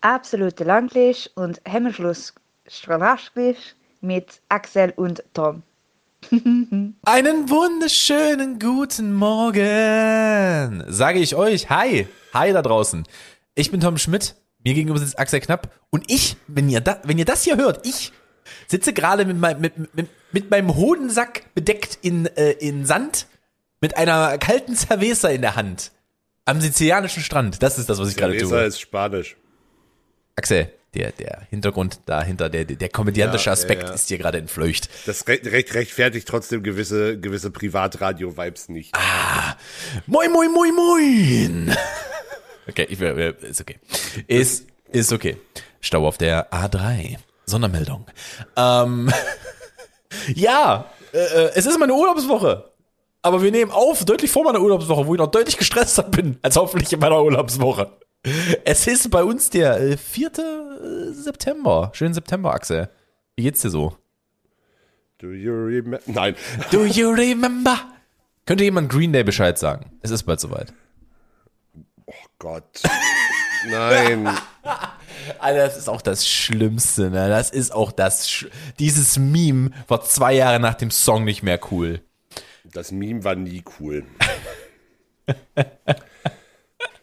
absolute Langlisch und Hemmschluss Strahlaschglisch mit Axel und Tom. Einen wunderschönen guten Morgen, sage ich euch. Hi, hi da draußen. Ich bin Tom Schmidt, mir gegenüber sitzt Axel Knapp und ich, wenn ihr, da, wenn ihr das hier hört, ich sitze gerade mit, mein, mit, mit, mit meinem Hodensack bedeckt in, äh, in Sand mit einer kalten Cerveza in der Hand am sizilianischen Strand. Das ist das, was ich gerade tue. Cerveza ist Spanisch. Axel, der, der Hintergrund dahinter, der, der komödiantische Ja, Aspekt ja, ja. ist hier gerade entfleucht. Das recht, recht, rechtfertigt trotzdem gewisse, gewisse Privatradio-Vibes nicht. Moin, moin, moin, moin. Okay, ich ist okay. Ist, ist okay. Stau auf der A3. Sondermeldung. Ähm, ja, äh, äh, es ist meine Urlaubswoche. Aber wir nehmen auf, deutlich vor meiner Urlaubswoche, wo ich noch deutlich gestresster bin, als hoffentlich in meiner Urlaubswoche. Es ist bei uns der äh, 4. äh, September. Schönen September, Axel. Wie geht's dir so? Do you remember? Nein. Do you remember? Könnte jemand Green Day Bescheid sagen? Es ist bald soweit. Oh Gott. Nein. Alter, das ist auch das Schlimmste, ne? Das ist auch das. Sch Dieses Meme war zwei Jahre nach dem Song nicht mehr cool. Das Meme war nie cool.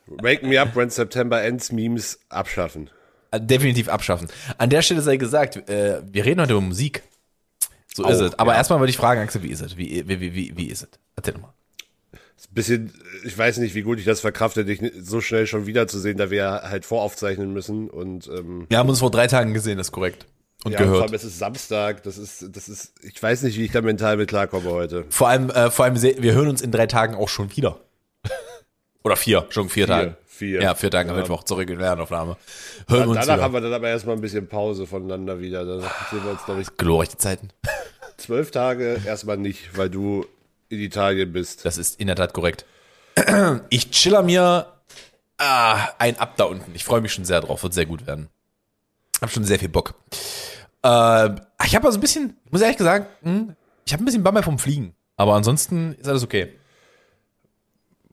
Wake me up when September ends Memes abschaffen. Äh, Definitiv abschaffen. An der Stelle sei gesagt, äh, wir reden heute über Musik. So ist Auch, es. Aber ja. erstmal wollte ich fragen, Axel, wie ist es? Wie, wie, wie, wie, ist es? Erzähl doch mal. Ist ein bisschen, ich weiß nicht, wie gut ich das verkrafte, dich so schnell schon wiederzusehen, da wir halt voraufzeichnen müssen und ähm, Wir haben uns vor drei Tagen gesehen, das ist korrekt. Und ja, vor gehört. allem es ist Samstag, das ist, das ist, ich weiß nicht, wie ich da mental mit klarkomme heute. Vor allem, äh, vor allem, wir hören uns in drei Tagen auch schon wieder. Oder vier, schon vier, Tagen. vier. Ja, vier Tage Ja. Mittwoch zur regulären Aufnahme. Hören wir uns Danach wieder. haben wir dann aber erstmal ein bisschen Pause voneinander wieder. Da sehen wir uns, glaube ich, Glorreiche Zeiten. zwölf Tage erstmal nicht, weil du in Italien bist. Das ist in der Tat korrekt. Ich chiller mir ah, ein ab da unten. Ich freue mich schon sehr drauf. Wird sehr gut werden. Hab schon sehr viel Bock. Äh, ich habe also ein bisschen, ich muss ehrlich gesagt, hm, ich habe ein bisschen Bammel vom Fliegen. Aber ansonsten ist alles okay.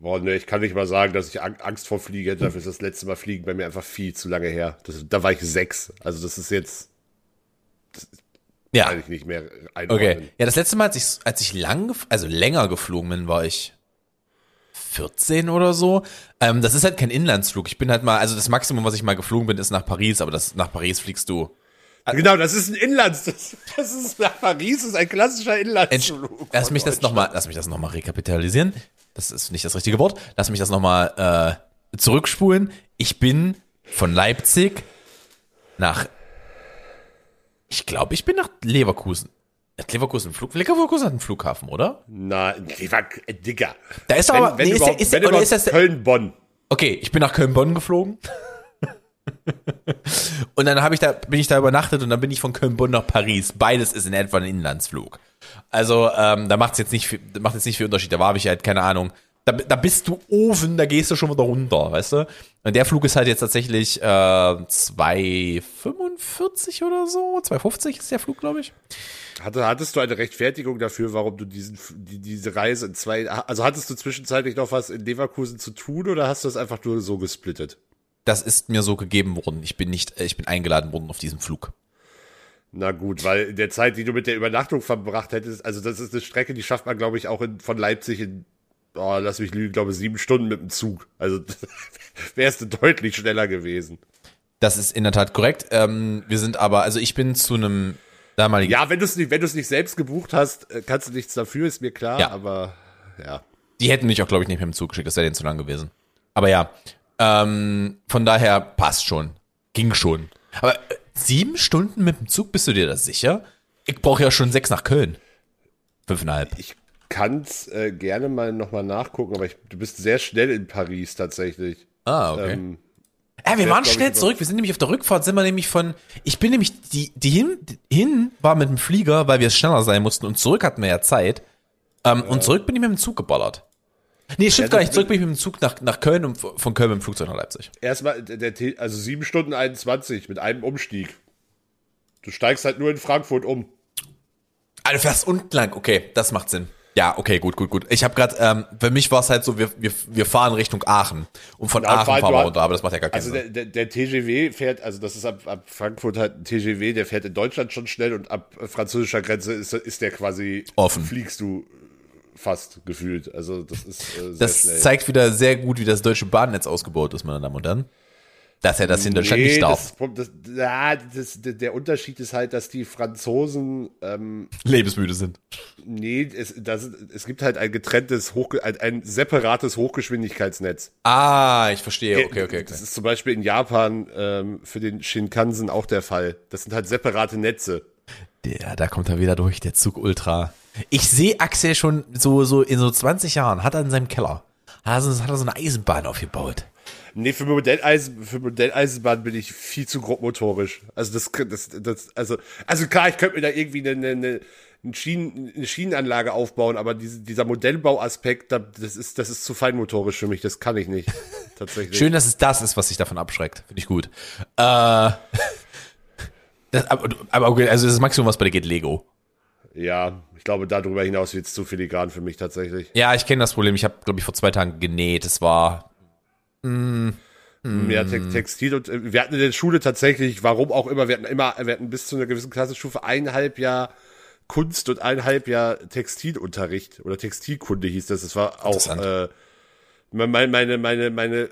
Boah, ne, ich kann nicht mal sagen, dass ich Ang- Angst vor Fliegen hätte. Dafür ist das letzte Mal Fliegen bei mir einfach viel zu lange her. Das, da war ich sechs. Also das ist jetzt, Ja. kann ich nicht mehr einordnen. Okay. Ja, das letzte Mal, als ich, als ich lang, also länger geflogen bin, war ich 14 oder so. Ähm, das ist halt kein Inlandsflug. Ich bin halt mal, also das Maximum, was ich mal geflogen bin, ist nach Paris, aber das, nach Paris fliegst du. Genau, das ist ein Inlands. Das, das ist nach Paris, das ist ein klassischer Inlandsflug. Lass mich das nochmal, lass mich das noch mal rekapitalisieren. Das ist nicht das richtige Wort. Lass mich das nochmal äh, zurückspulen. Ich bin von Leipzig nach, ich glaube, ich bin nach Leverkusen. Hat Leverkusen einen Flug? Leverkusen hat einen Flughafen, oder? Na, Lever- äh, Digga. Da ist doch Wenn, aber, wenn nee, ist der, ist der, ist das Köln-Bonn. Okay, ich bin nach Köln-Bonn geflogen. und dann ich da, bin ich da übernachtet und dann bin ich von Köln-Bonn nach Paris. Beides ist in etwa ein Inlandsflug. Also, ähm, da macht's jetzt nicht viel, macht jetzt nicht viel Unterschied. Da war ich halt, keine Ahnung. Da, da bist du oben, da gehst du schon wieder runter, weißt du? Und der Flug ist halt jetzt tatsächlich äh, 2,45 oder so. 2,50 ist der Flug, glaube ich. Hatte, hattest du eine Rechtfertigung dafür, warum du diesen, die, diese Reise in zwei, also hattest du zwischenzeitlich noch was in Leverkusen zu tun oder hast du das einfach nur so gesplittet? Das ist mir so gegeben worden. Ich bin nicht, äh, ich bin eingeladen worden auf diesem Flug. Na gut, weil in der Zeit, die du mit der Übernachtung verbracht hättest, also das ist eine Strecke, die schafft man, glaube ich, auch in, von Leipzig in, oh, lass mich lügen, glaube ich, sieben Stunden mit dem Zug. Also wärst du deutlich schneller gewesen. Das ist in der Tat korrekt. Ähm, wir sind aber, also ich bin zu einem damaligen. Ja, wenn du es nicht, wenn du es nicht selbst gebucht hast, äh, kannst du nichts dafür, ist mir klar, Ja. aber ja. Die hätten mich auch, glaube ich, nicht mit dem Zug geschickt. Das wäre denen zu lang gewesen. Aber ja, ähm, von daher passt schon. Ging schon. Aber äh, sieben Stunden mit dem Zug, bist du dir das sicher? Ich brauche ja schon sechs nach Köln. Fünfeinhalb. Ich kann's äh, gerne mal nochmal nachgucken, aber ich, du bist sehr schnell in Paris tatsächlich. Ah, okay. Ähm, Ja, wir waren schnell zurück. Wir sind nämlich auf der Rückfahrt, sind wir nämlich von, ich bin nämlich, die, die hin, hin war mit dem Flieger, weil wir schneller sein mussten und zurück hatten wir ja Zeit. Ähm, Und zurück bin ich mit dem Zug geballert. Nee, stimmt gar nicht. Zurück bin ich mit dem Zug nach, nach Köln und von Köln mit dem Flugzeug nach Leipzig. Erstmal, der, also sieben Stunden 21 mit einem Umstieg. Du steigst halt nur in Frankfurt um. Ah, du fährst unten lang. Okay, das macht Sinn. Ja, okay, gut, gut, gut. Ich habe gerade, ähm, für mich war es halt so, wir, wir, wir fahren Richtung Aachen und von Ja, Aachen fahren wir hast- runter, aber das macht ja gar keinen Also Sinn. der, der, der TGW fährt, also das ist ab, ab Frankfurt halt ein TGW, der fährt in Deutschland schon schnell und ab französischer Grenze ist, ist der quasi Offen. Fliegst du fast gefühlt. Also das ist äh, sehr Das schnell. zeigt wieder sehr gut, wie das deutsche Bahnnetz ausgebaut ist, meine Damen und Herren. Dass er das in Deutschland nicht darf. Das, das, ja, das, der Unterschied ist halt, dass die Franzosen, ähm, Lebensmüde sind. nee, es, das, es gibt halt ein getrenntes, Hoch, ein, ein separates Hochgeschwindigkeitsnetz. Ah, ich verstehe. Okay, okay, Das okay. ist zum Beispiel in Japan ähm, für den Shinkansen auch der Fall. Das sind halt separate Netze. Der, da kommt er wieder durch, der Zug Ultra. Ich sehe Axel schon so, so in so 20 Jahren, hat er in seinem Keller, hat er so, hat er so eine Eisenbahn aufgebaut. Nee, für Modelleisen, für Modelleisenbahn bin ich viel zu grobmotorisch. Also das, das, das also, also klar, ich könnte mir da irgendwie eine, eine, eine, Schienen, eine Schienenanlage aufbauen, aber diese, dieser Modellbauaspekt, da- das ist, das ist zu feinmotorisch für mich, das kann ich nicht. Tatsächlich. Schön, dass es das ist, was sich davon abschreckt. Finde ich gut. Äh, das, aber, aber okay, also das Maximum, was bei dir geht, Lego. Ja, ich glaube, darüber hinaus wird es zu filigran für mich tatsächlich. Ja, ich kenne das Problem. Ich habe, glaube ich, vor zwei Tagen genäht. Es war Ja, Te Textil und äh, wir hatten in der Schule tatsächlich, warum auch immer, wir hatten immer, wir hatten bis zu einer gewissen Klassenstufe eineinhalb Jahr Kunst und eineinhalb Jahr Textilunterricht oder Textilkunde hieß das. Das war auch äh, meine, meine, meine, meine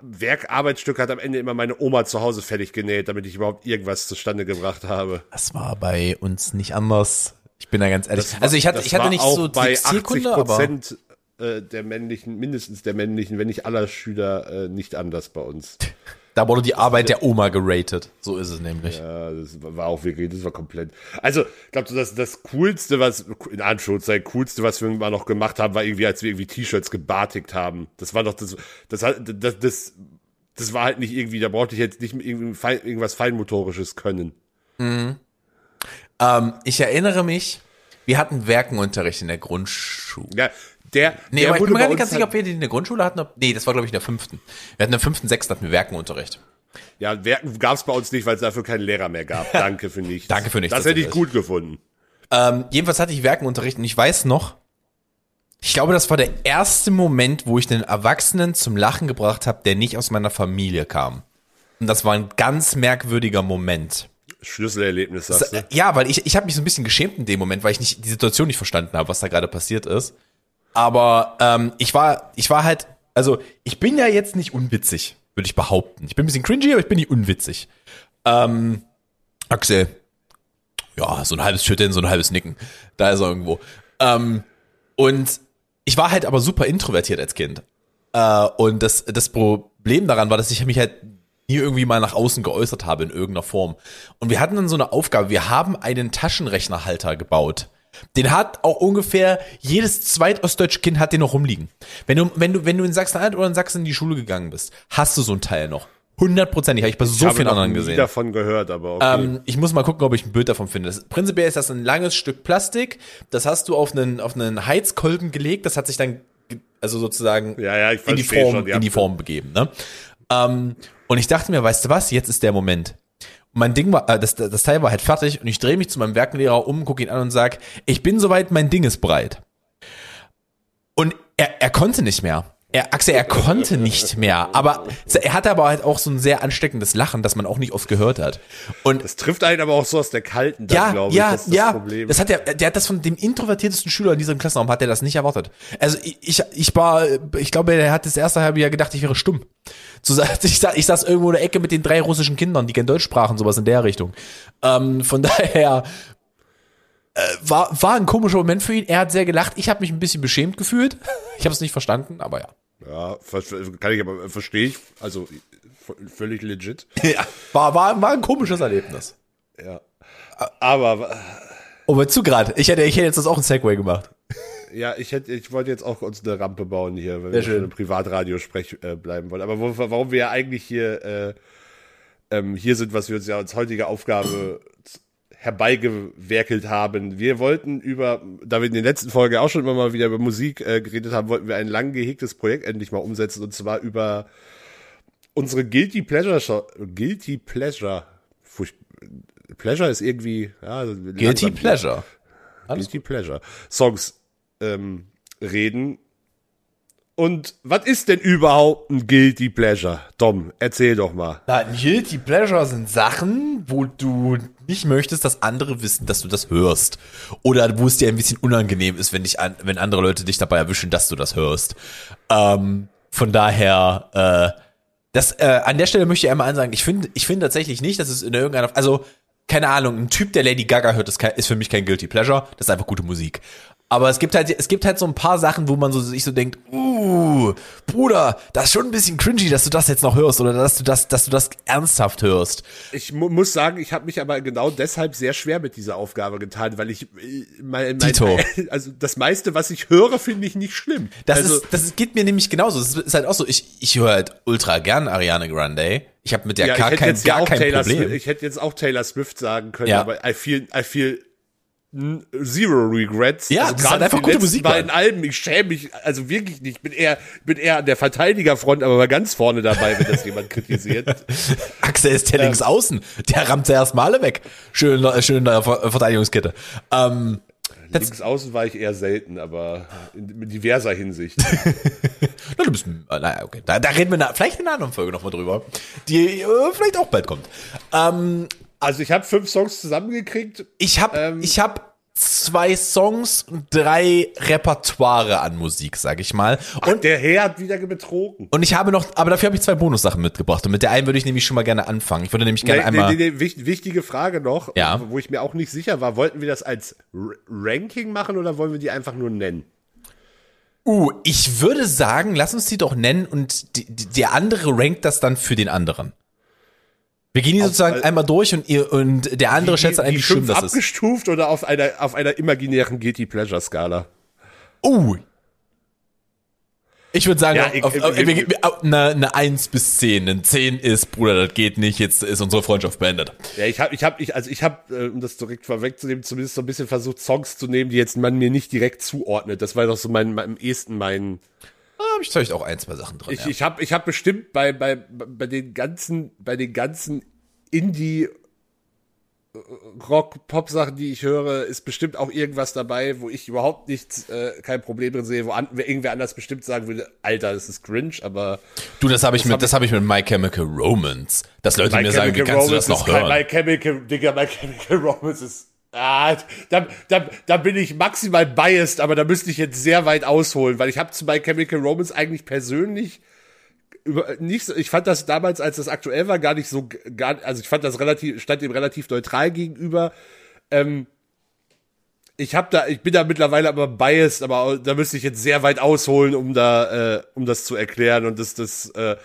Werkarbeitsstücke hat am Ende immer meine Oma zu Hause fertig genäht, damit ich überhaupt irgendwas zustande gebracht habe. Das war bei uns nicht anders. Ich bin da ganz ehrlich. War- also ich hatte, ich hatte nicht so bei Textilkunde, 80 aber Prozent äh, der männlichen, mindestens der männlichen, wenn nicht aller Schüler äh, nicht anders bei uns. da wurde die Arbeit der Oma geratet. So ist es nämlich. Ja, das war auch wirklich, das war komplett. Also, ich glaube, das, das Coolste, was, in Anführungszeichen, Coolste, was wir mal noch gemacht haben, war irgendwie, als wir irgendwie T-Shirts gebartigt haben. Das war doch das, das, hat- das, das, das war halt nicht irgendwie, da brauchte ich jetzt nicht irgendwas Feinmotorisches können. Ähm, ich erinnere mich, wir hatten Werkenunterricht in der Grundschule. Ja, der, Nee, der aber ich bin mir nicht ganz sicher, ob wir den in der Grundschule hatten. Ob, nee, das war, glaube ich, in der fünften. Wir hatten in der fünften, sechsten hatten wir Werkenunterricht. Ja, Werken gab es bei uns nicht, weil es dafür keinen Lehrer mehr gab. Danke für nichts. Danke für nichts, Das hätte ich gut gefunden. Ähm, jedenfalls hatte ich Werkenunterricht und ich weiß noch, ich glaube, das war der erste Moment, wo ich den Erwachsenen zum Lachen gebracht habe, der nicht aus meiner Familie kam. Und das war ein ganz merkwürdiger Moment. Schlüsselerlebnis, sagst du? Ja, weil ich, ich habe mich so ein bisschen geschämt in dem Moment, weil ich nicht die Situation nicht verstanden habe, was da gerade passiert ist. Aber ähm, ich war, ich war halt, also ich bin ja jetzt nicht unwitzig, würde ich behaupten. Ich bin ein bisschen cringy, aber ich bin nicht unwitzig. Ähm, Axel, ja, so ein halbes Schütteln, so ein halbes Nicken. Da ist er irgendwo. Ähm, und ich war halt aber super introvertiert als Kind. Äh, und das, das Problem daran war, dass ich mich halt nie irgendwie mal nach außen geäußert habe in irgendeiner Form. Und wir hatten dann so eine Aufgabe, wir haben einen Taschenrechnerhalter gebaut. Den hat auch ungefähr jedes zweitostdeutsche Kind hat den noch rumliegen. Wenn du, wenn du, wenn du in Sachsen-Anhalt oder in Sachsen in die Schule gegangen bist, hast du so ein Teil noch. Hundertprozentig, habe ich bei so ich habe vielen anderen gesehen. davon gehört, aber okay. Ähm, ich muss mal gucken, ob ich ein Bild davon finde. Das, prinzipiell ist das ein langes Stück Plastik. Das hast du auf einen, auf einen Heizkolben gelegt. Das hat sich dann, also sozusagen Ja, ja, ich in die Form, schon, ja. in die Form begeben. Ne? Ähm, und ich dachte mir, weißt du was? Jetzt ist der Moment. Mein Ding war, äh, das, das Teil war halt fertig und ich drehe mich zu meinem Werkenlehrer um, gucke ihn an und sag, ich bin soweit, mein Ding ist breit. Und er, er konnte nicht mehr. Er, Axel, er konnte nicht mehr. Aber er hatte aber halt auch so ein sehr ansteckendes Lachen, das man auch nicht oft gehört hat. Und Das trifft einen aber auch so aus der kalten, dann, ja, glaube ich. ja, das ist das ja. Problem. Das hat der, der hat das von dem introvertiertesten Schüler in diesem Klassenraum hat der das nicht erwartet. Also ich, ich, ich war, ich glaube, der hat das erste halbe Jahr gedacht, ich wäre stumm. So, ich, sa- ich saß irgendwo in der Ecke mit den drei russischen Kindern, die kein Deutsch sprachen, sowas in der Richtung. Ähm, von daher äh, war, war ein komischer Moment für ihn. Er hat sehr gelacht. Ich habe mich ein bisschen beschämt gefühlt. Ich habe es nicht verstanden, aber ja. ja, kann ich aber, verstehe ich. Also, völlig legit. ja. War, war, war ein komisches Erlebnis. Ja. Aber, Oh, wozu gerade? Ich hätte, ich hätte jetzt das auch ein Segway gemacht. ja, ich hätte, ich wollte jetzt auch uns eine Rampe bauen hier, weil Sehr wir schon schön. im Privatradio sprech, äh, bleiben wollen. Aber wo, warum wir ja eigentlich hier, äh, ähm, hier sind, was wir uns ja als heutige Aufgabe herbeigewerkelt haben. Wir wollten über, da wir in der letzten Folge auch schon immer mal wieder über Musik äh, geredet haben, wollten wir ein lang gehegtes Projekt endlich mal umsetzen und zwar über unsere Guilty Pleasure Show, Guilty Pleasure. Furcht, Pleasure ist irgendwie, ja, Guilty Pleasure. Guilty Pleasure. Songs ähm, reden. Und was ist denn überhaupt ein Guilty Pleasure? Dom, erzähl doch mal. Na, ein Guilty Pleasure sind Sachen, wo du nicht möchtest, dass andere wissen, dass du das hörst. Oder wo es dir ein bisschen unangenehm ist, wenn dich an, wenn andere Leute dich dabei erwischen, dass du das hörst. Ähm, von daher, äh, das, äh, an der Stelle möchte ich einmal ansagen, ich finde, ich finde tatsächlich nicht, dass es in irgendeiner, also, keine Ahnung, ein Typ, der Lady Gaga hört, ist, ist für mich kein Guilty Pleasure, das ist einfach gute Musik. Aber es gibt halt, es gibt halt so ein paar Sachen, wo man so sich so denkt, uh, Bruder, das ist schon ein bisschen cringy, dass du das jetzt noch hörst oder dass du das, dass du das ernsthaft hörst. Ich mu muss sagen, ich habe mich aber genau deshalb sehr schwer mit dieser Aufgabe getan, weil ich äh, mein, mein, Tito. also das meiste, was ich höre, finde ich nicht schlimm. Das also, ist, das geht mir nämlich genauso. Das ist halt auch so. Ich, ich höre halt ultra gern Ariane Grande. Ich habe mit der ja, gar kein, gar auch kein Taylor Problem. Swift, ich hätte jetzt auch Taylor Swift sagen können, Ja. aber I feel, I feel zero regrets. Ja, also das halt einfach gute Musik, beiden. Alben, ich schäme mich, also wirklich nicht. Ich bin eher, bin eher an der Verteidigerfront, aber mal ganz vorne dabei, wenn das jemand kritisiert. Axel ist der Ähm. links außen. Der rammt zuerst mal alle weg. Schön, schön in der Ver- Verteidigungskette. Ähm, Links außen war ich eher selten, aber in, in diverser Hinsicht. na, du bist, äh, naja, okay. Da, da reden wir na, vielleicht in einer anderen Folge nochmal drüber. Die äh, vielleicht auch bald kommt. Ähm, Also ich habe fünf Songs zusammengekriegt. Ich habe Ähm. ich hab zwei Songs und drei Repertoire an Musik, sag ich mal. Und, Und der Herr hat wieder betrogen. und ich habe noch, aber dafür habe ich zwei Bonussachen mitgebracht. Und mit der einen würde ich nämlich schon mal gerne anfangen. Ich würde nämlich gerne Nee, einmal. nee, nee, wich- wichtige Frage noch, Ja. wo ich mir auch nicht sicher war. Wollten wir das als R Ranking machen oder wollen wir die einfach nur nennen? Uh, ich würde sagen, lass uns die doch nennen und die, die, der andere rankt das dann für den anderen. Wir gehen die sozusagen weil- einmal durch und ihr und der andere schätzt dann ein, die wie schlimm das ist. abgestuft oder auf einer, auf einer imaginären Guilty Pleasure Skala? Uh. Ich würde sagen, Ja, auf, ich- auf, ich- auf, ich- auf eine, eine 1 bis 10. Eine 10 ist, Bruder, das geht nicht, jetzt ist unsere Freundschaft beendet. Ja, ich habe, ich habe, ich, also ich habe, äh, um das direkt vorwegzunehmen, zumindest so ein bisschen versucht, Songs zu nehmen, die jetzt man mir nicht direkt zuordnet. Das war doch so mein, mein am ehesten mein. Da habe ich vielleicht auch ein, zwei Sachen drin. Ich, ja. ich habe, ich habe bestimmt bei, bei, bei den ganzen, bei den ganzen Indie Rock, Pop-Sachen, die ich höre, ist bestimmt auch irgendwas dabei, wo ich überhaupt nichts, äh, kein Problem drin sehe, wo an, wer irgendwer anders bestimmt sagen würde, Alter, das ist cringe, aber du, das habe ich, mit, hab das hab ich mit My Chemical Romance. Dass Leute My mir sagen, wie Chemical kannst du das Romance noch hören? My Chemical, Digga, My Chemical Romance ist, ah, da, da, da bin ich maximal biased, aber da müsste ich jetzt sehr weit ausholen, weil ich habe zu My Chemical Romance eigentlich persönlich über, nicht so, ich fand das damals, als das aktuell war, gar nicht so, gar, also ich fand das relativ, stand dem relativ neutral gegenüber. Ähm, ich habe da, ich bin da mittlerweile aber biased, aber da müsste ich jetzt sehr weit ausholen, um da, äh, um das zu erklären und das, das, äh,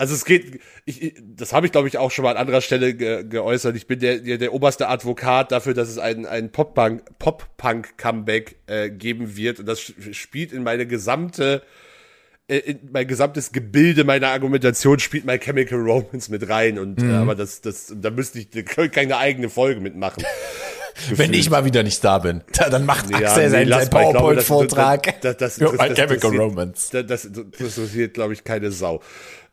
also es geht, ich, ich- das habe ich glaube ich auch schon mal an anderer Stelle ge, geäußert. Ich bin der, der, der oberste Advokat dafür, dass es ein, ein Pop-Punk, Pop-Punk-Comeback äh, geben wird und das spielt in meine gesamte äh, in mein gesamtes Gebilde meiner Argumentation spielt My Chemical Romance mit rein und Mhm. äh, aber das das da müsste ich da keine eigene Folge mitmachen. Wenn ich mal wieder nicht da bin, da, dann macht Ja, Axel nee, seinen, das- PowerPoint-Vortrag. das- das- das- das- das- das- Romance. Das, das, das interessiert, glaube ich, keine Sau.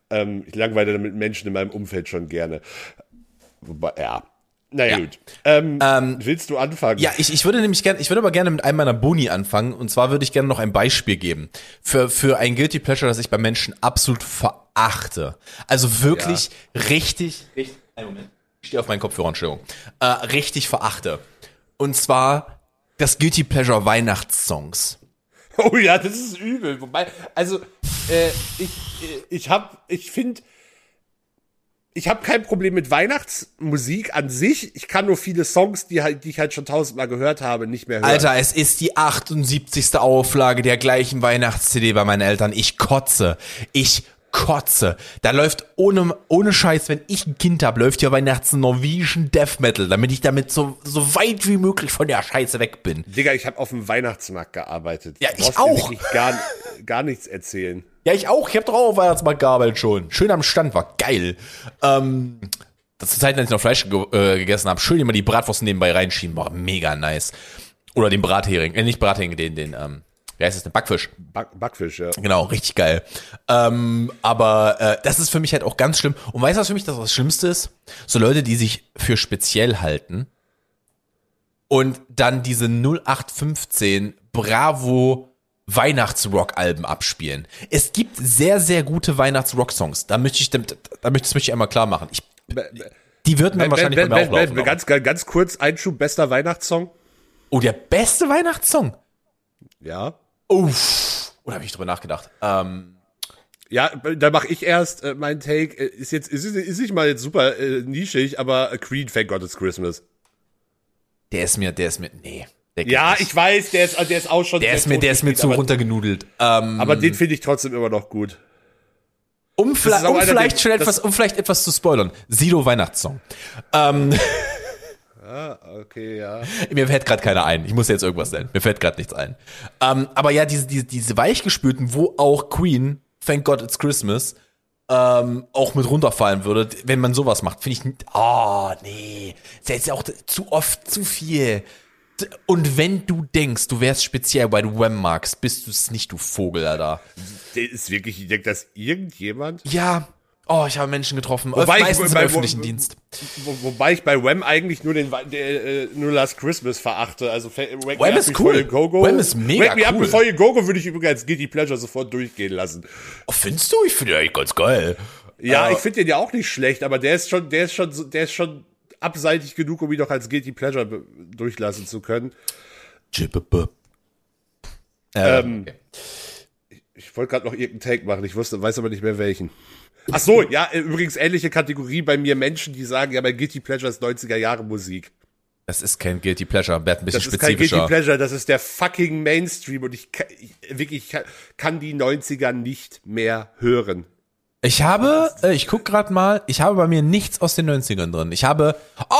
Ähm, ich langweile damit Menschen in meinem Umfeld schon gerne. Wobei, ja. Naja, Ja. gut. Ähm, willst du anfangen? Ja, ich, ich würde nämlich gerne, ich würde aber gerne mit einem meiner Boni anfangen. Und zwar würde ich gerne noch ein Beispiel geben für, für ein Guilty Pleasure, das ich bei Menschen absolut verachte. Also wirklich richtig, richtig, einen Moment. Ich stehe auf meinen Kopfhörerstellung. Äh, richtig verachte. Und zwar das Guilty Pleasure Weihnachtssongs. Oh ja, das ist übel. Wobei, also, äh, ich, äh, ich hab, ich finde, ich habe kein Problem mit Weihnachtsmusik an sich. Ich kann nur viele Songs, die halt, die ich halt schon tausendmal gehört habe, nicht mehr hören. Alter, es ist die 78. Auflage der gleichen Weihnachts-CD bei meinen Eltern. Ich kotze. Ich kotze. Da läuft ohne, ohne Scheiß, wenn ich ein Kind hab, läuft hier Weihnachts Norwegian Death Metal, damit ich damit so, so weit wie möglich von der Scheiße weg bin. Digga, ich habe auf dem Weihnachtsmarkt gearbeitet. Ja, ich auch. wirklich Gar, gar nichts erzählen. Ja, ich auch. Ich hab doch auch auf Weihnachtsmarkt gearbeitet schon. Schön am Stand, war geil. Ähm, das zur Zeit, als ich noch Fleisch ge äh, gegessen habe, schön immer die Bratwurst nebenbei reinschieben, war mega nice. Oder den Brathering, äh, nicht Brathering, den, den, ähm, wie heißt das, den Backfisch. Back, Backfisch, ja. Genau, richtig geil. Ähm, aber äh, das ist für mich halt auch ganz schlimm. Und weißt du, was für mich das, das Schlimmste ist? So Leute, die sich für speziell halten und dann diese 0815 Bravo Weihnachtsrock-Alben abspielen. Es gibt sehr, sehr gute Weihnachtsrock-Songs. Da möchte ich, da, da möchte, das möchte ich einmal klar machen. Ich, die würden dann wahrscheinlich bei mir wenn, auch laufen. wenn, ganz, ganz kurz, Einschub, bester Weihnachtssong? oh, der beste Weihnachtssong. Ja. Uff. Oder habe ich drüber nachgedacht? Ähm, Ja, da mache ich erst äh, mein Take. Äh, Ist jetzt ist, ist nicht mal jetzt super äh, nischig, aber Queen, Thank God It's Christmas. der ist mir, der ist mir, nee. Ja, nicht. ich weiß, der ist, der ist auch schon. der ist mir, der ist mir zu aber, runtergenudelt. Ähm, Aber den finde ich trotzdem immer noch gut. um, um einer, vielleicht schon etwas, um vielleicht etwas zu spoilern. Sido Weihnachtssong. Ähm, Ah, okay, ja. Mir fällt gerade keiner ein. Ich muss jetzt irgendwas nennen. Mir fällt gerade nichts ein. Ähm, aber ja, diese, diese, diese weichgespülten, wo auch Queen, Thank God It's Christmas, ähm, auch mit runterfallen würde, wenn man sowas macht, finde ich, nicht- oh, nee. Das ist jetzt ja auch zu oft zu viel. Und wenn du denkst, du wärst speziell, weil du Wham magst, bist du es nicht, du Vogel, Alter. Der ist wirklich, ich denke, dass irgendjemand. Ja. Oh, ich habe Menschen getroffen. Wobei ich- meistens im bei- öffentlichen wo- Dienst. Wo, wobei ich bei Wham eigentlich nur den der, äh, nur Last Christmas verachte. Also Wham Me ist cool. Go Go. Wham ist mega Wake Me Up cool. Before You Go Go würde ich übrigens als Guilty Pleasure sofort durchgehen lassen. Oh, findest du? Ich finde den eigentlich ganz geil. Ja, Äh, ich finde den ja auch nicht schlecht, aber der ist schon, der ist schon, der ist schon abseitig genug, um ihn doch als Guilty Pleasure durchlassen zu können. Jibbebe. Ähm, okay. Ich wollte gerade noch irgendeinen Take machen, ich wusste, weiß aber nicht mehr welchen. Ach so, ja, äh, übrigens ähnliche Kategorie bei mir Menschen, die sagen, ja, mein Guilty Pleasure ist 90er Jahre Musik. Das ist kein Guilty Pleasure, Bert, ein bisschen Das ist kein spezifischer. Guilty Pleasure, das ist der fucking Mainstream und ich, ich wirklich ich kann, kann die 90er nicht mehr hören. Ich habe, äh, ich guck gerade mal, ich habe bei mir nichts aus den 90ern drin. Ich habe,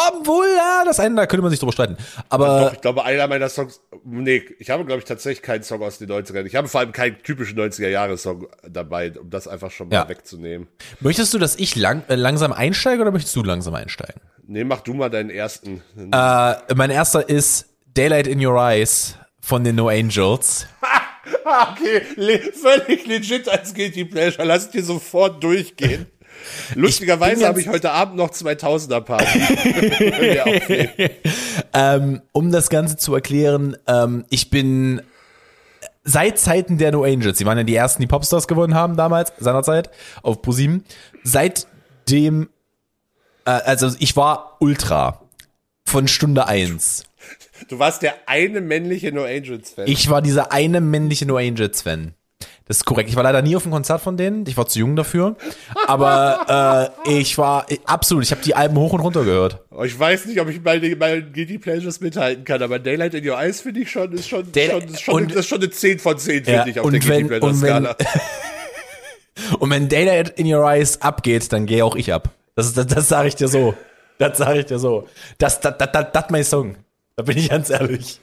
obwohl, ja, das eine, da könnte man sich drüber streiten. Aber Doch, ich glaube, einer meiner Songs, nee, ich habe, glaube ich, tatsächlich keinen Song aus den 90ern. Ich habe vor allem keinen typischen 90er-Jahre-Song dabei, um das einfach schon mal Ja. wegzunehmen. möchtest du, dass ich lang, äh, langsam einsteige oder möchtest du langsam einsteigen? Nee, mach du mal deinen ersten. Äh, mein erster ist Daylight in Your Eyes von den No Angels. Okay, le völlig legit als Guilty Pleasure. Lass dir sofort durchgehen. Lustigerweise habe ich heute Abend noch 2000er Party. Ähm, um das Ganze zu erklären, ähm, ich bin seit Zeiten der No Angels, die waren ja die ersten, die Popstars gewonnen haben damals, seinerzeit, auf ProSieben, seitdem, äh, also ich war Ultra von Stunde eins. Du warst der eine männliche No Angels Fan. Ich war dieser eine männliche No Angels Fan. Das ist korrekt. Ich war leider nie auf einem Konzert von denen. Ich war zu jung dafür. Aber äh, ich war absolut. Ich habe die Alben hoch und runter gehört. Oh, ich weiß nicht, ob ich bei den meinen Guilty Pleasures mithalten kann, aber Daylight in Your Eyes finde ich schon, ist schon, Day- schon, ist schon, und- ist schon eine 10 von 10, finde Ja, ich, auf der Guilty wenn- Pleasure und wenn- Skala. Und wenn Daylight in Your Eyes abgeht, dann gehe auch ich ab. Das, das, das sage ich dir so. Das sage ich dir so. Das, das, das, das, das mein Song. Da bin ich ganz ehrlich.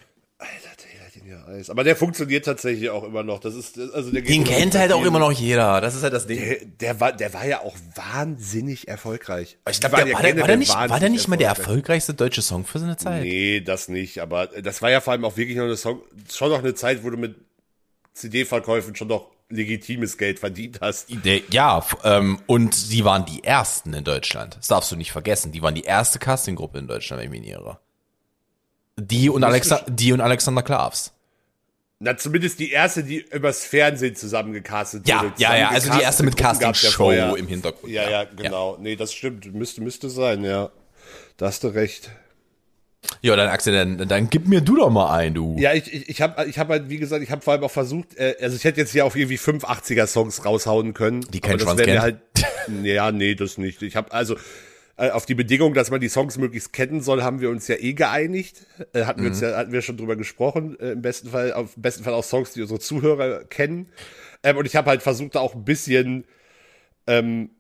Your Eyes. Aber der funktioniert tatsächlich auch immer noch. Das ist, also der Den kennt halt auch immer noch jeder. Das ist halt das Ding. Der, der, war, der war ja auch wahnsinnig erfolgreich. Ich glaube, ja war, der, war, der nicht, war der nicht mal der erfolgreich. erfolgreichste deutsche Song für seine Zeit? Nee, das nicht. Aber das war ja vor allem auch wirklich noch eine Song, schon noch eine Zeit, wo du mit CD-Verkäufen schon noch legitimes Geld verdient hast. Der, ja, ähm, und die waren die ersten in Deutschland. Das darfst du nicht vergessen. Die waren die erste Castinggruppe in Deutschland, wenn ich mich nicht irre. Die und, Alexa, die und Alexander Klavs. Na, zumindest die erste, die übers Fernsehen zusammengecastet Ja, wurde. ja, ja, also die erste mit ja Castingshow vorher. im Hintergrund. Ja, ja, genau. Nee, das stimmt. Müsste, müsste sein, ja. Da hast du recht. Ja, dann Axel, dann, dann gib mir du doch mal ein, du. Ja, ich, ich, ich habe ich hab halt, wie gesagt, ich habe vor allem auch versucht, äh, also ich hätte jetzt hier auf irgendwie 5 80er-Songs raushauen können. Die kein Schwanz kennt. Halt, ja, nee, das nicht. Ich habe also auf die Bedingung, dass man die Songs möglichst kennen soll, haben wir uns ja eh geeinigt. Äh, hatten wir uns ja, hatten wir schon drüber gesprochen. Äh, Im besten Fall, auf im besten Fall auch Songs, die unsere Zuhörer kennen. Ähm, und ich habe halt versucht, da auch ein bisschen ähm,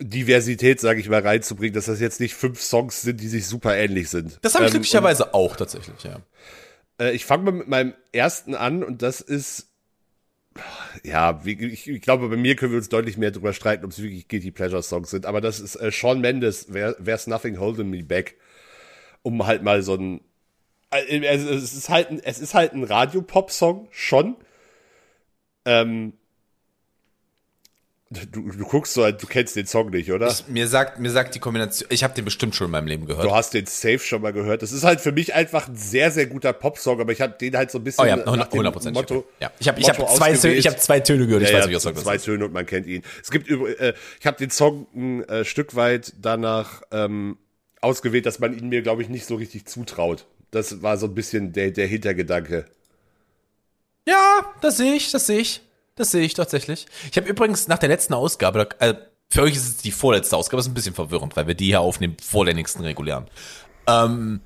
Diversität, sage ich mal, reinzubringen, dass das jetzt nicht fünf Songs sind, die sich super ähnlich sind. Das habe ich Ähm, glücklicherweise auch tatsächlich, ja. äh, ich fange mal mit meinem ersten an und das ist, ja, ich, ich glaube, bei mir können wir uns deutlich mehr drüber streiten, ob es wirklich Guilty Pleasure Songs sind, aber das ist äh, Sean Mendes, Wer, There's Nothing Holding Me Back, um halt mal so ein, äh, es ist halt ein, es ist halt ein Radio-Pop-Song, schon, ähm, Du, du guckst so, du kennst den Song nicht, oder? Ich, mir sagt, mir sagt die Kombination, ich habe den bestimmt schon in meinem Leben gehört. Du hast den Safe schon mal gehört. Das ist halt für mich einfach ein sehr, sehr guter Popsong, aber ich habe den halt so ein bisschen Oh ja, nach 100 dem 100%. Motto. Ja, ich habe ich hab zwei, Töne, ich hab zwei Töne gehört, ich ja, weiß nicht, was Song zwei ist. Töne und man kennt ihn. Es gibt äh, ich habe den Song ein äh, Stück weit danach ähm, ausgewählt, dass man ihn mir, glaube ich, nicht so richtig zutraut. Das war so ein bisschen der, der Hintergedanke. Ja, das sehe ich, das sehe ich. Das sehe ich tatsächlich. Ich habe übrigens nach der letzten Ausgabe, äh, für euch ist es die vorletzte Ausgabe, ist ein bisschen verwirrend, weil wir die hier aufnehmen vor der nächsten regulären. Ähm,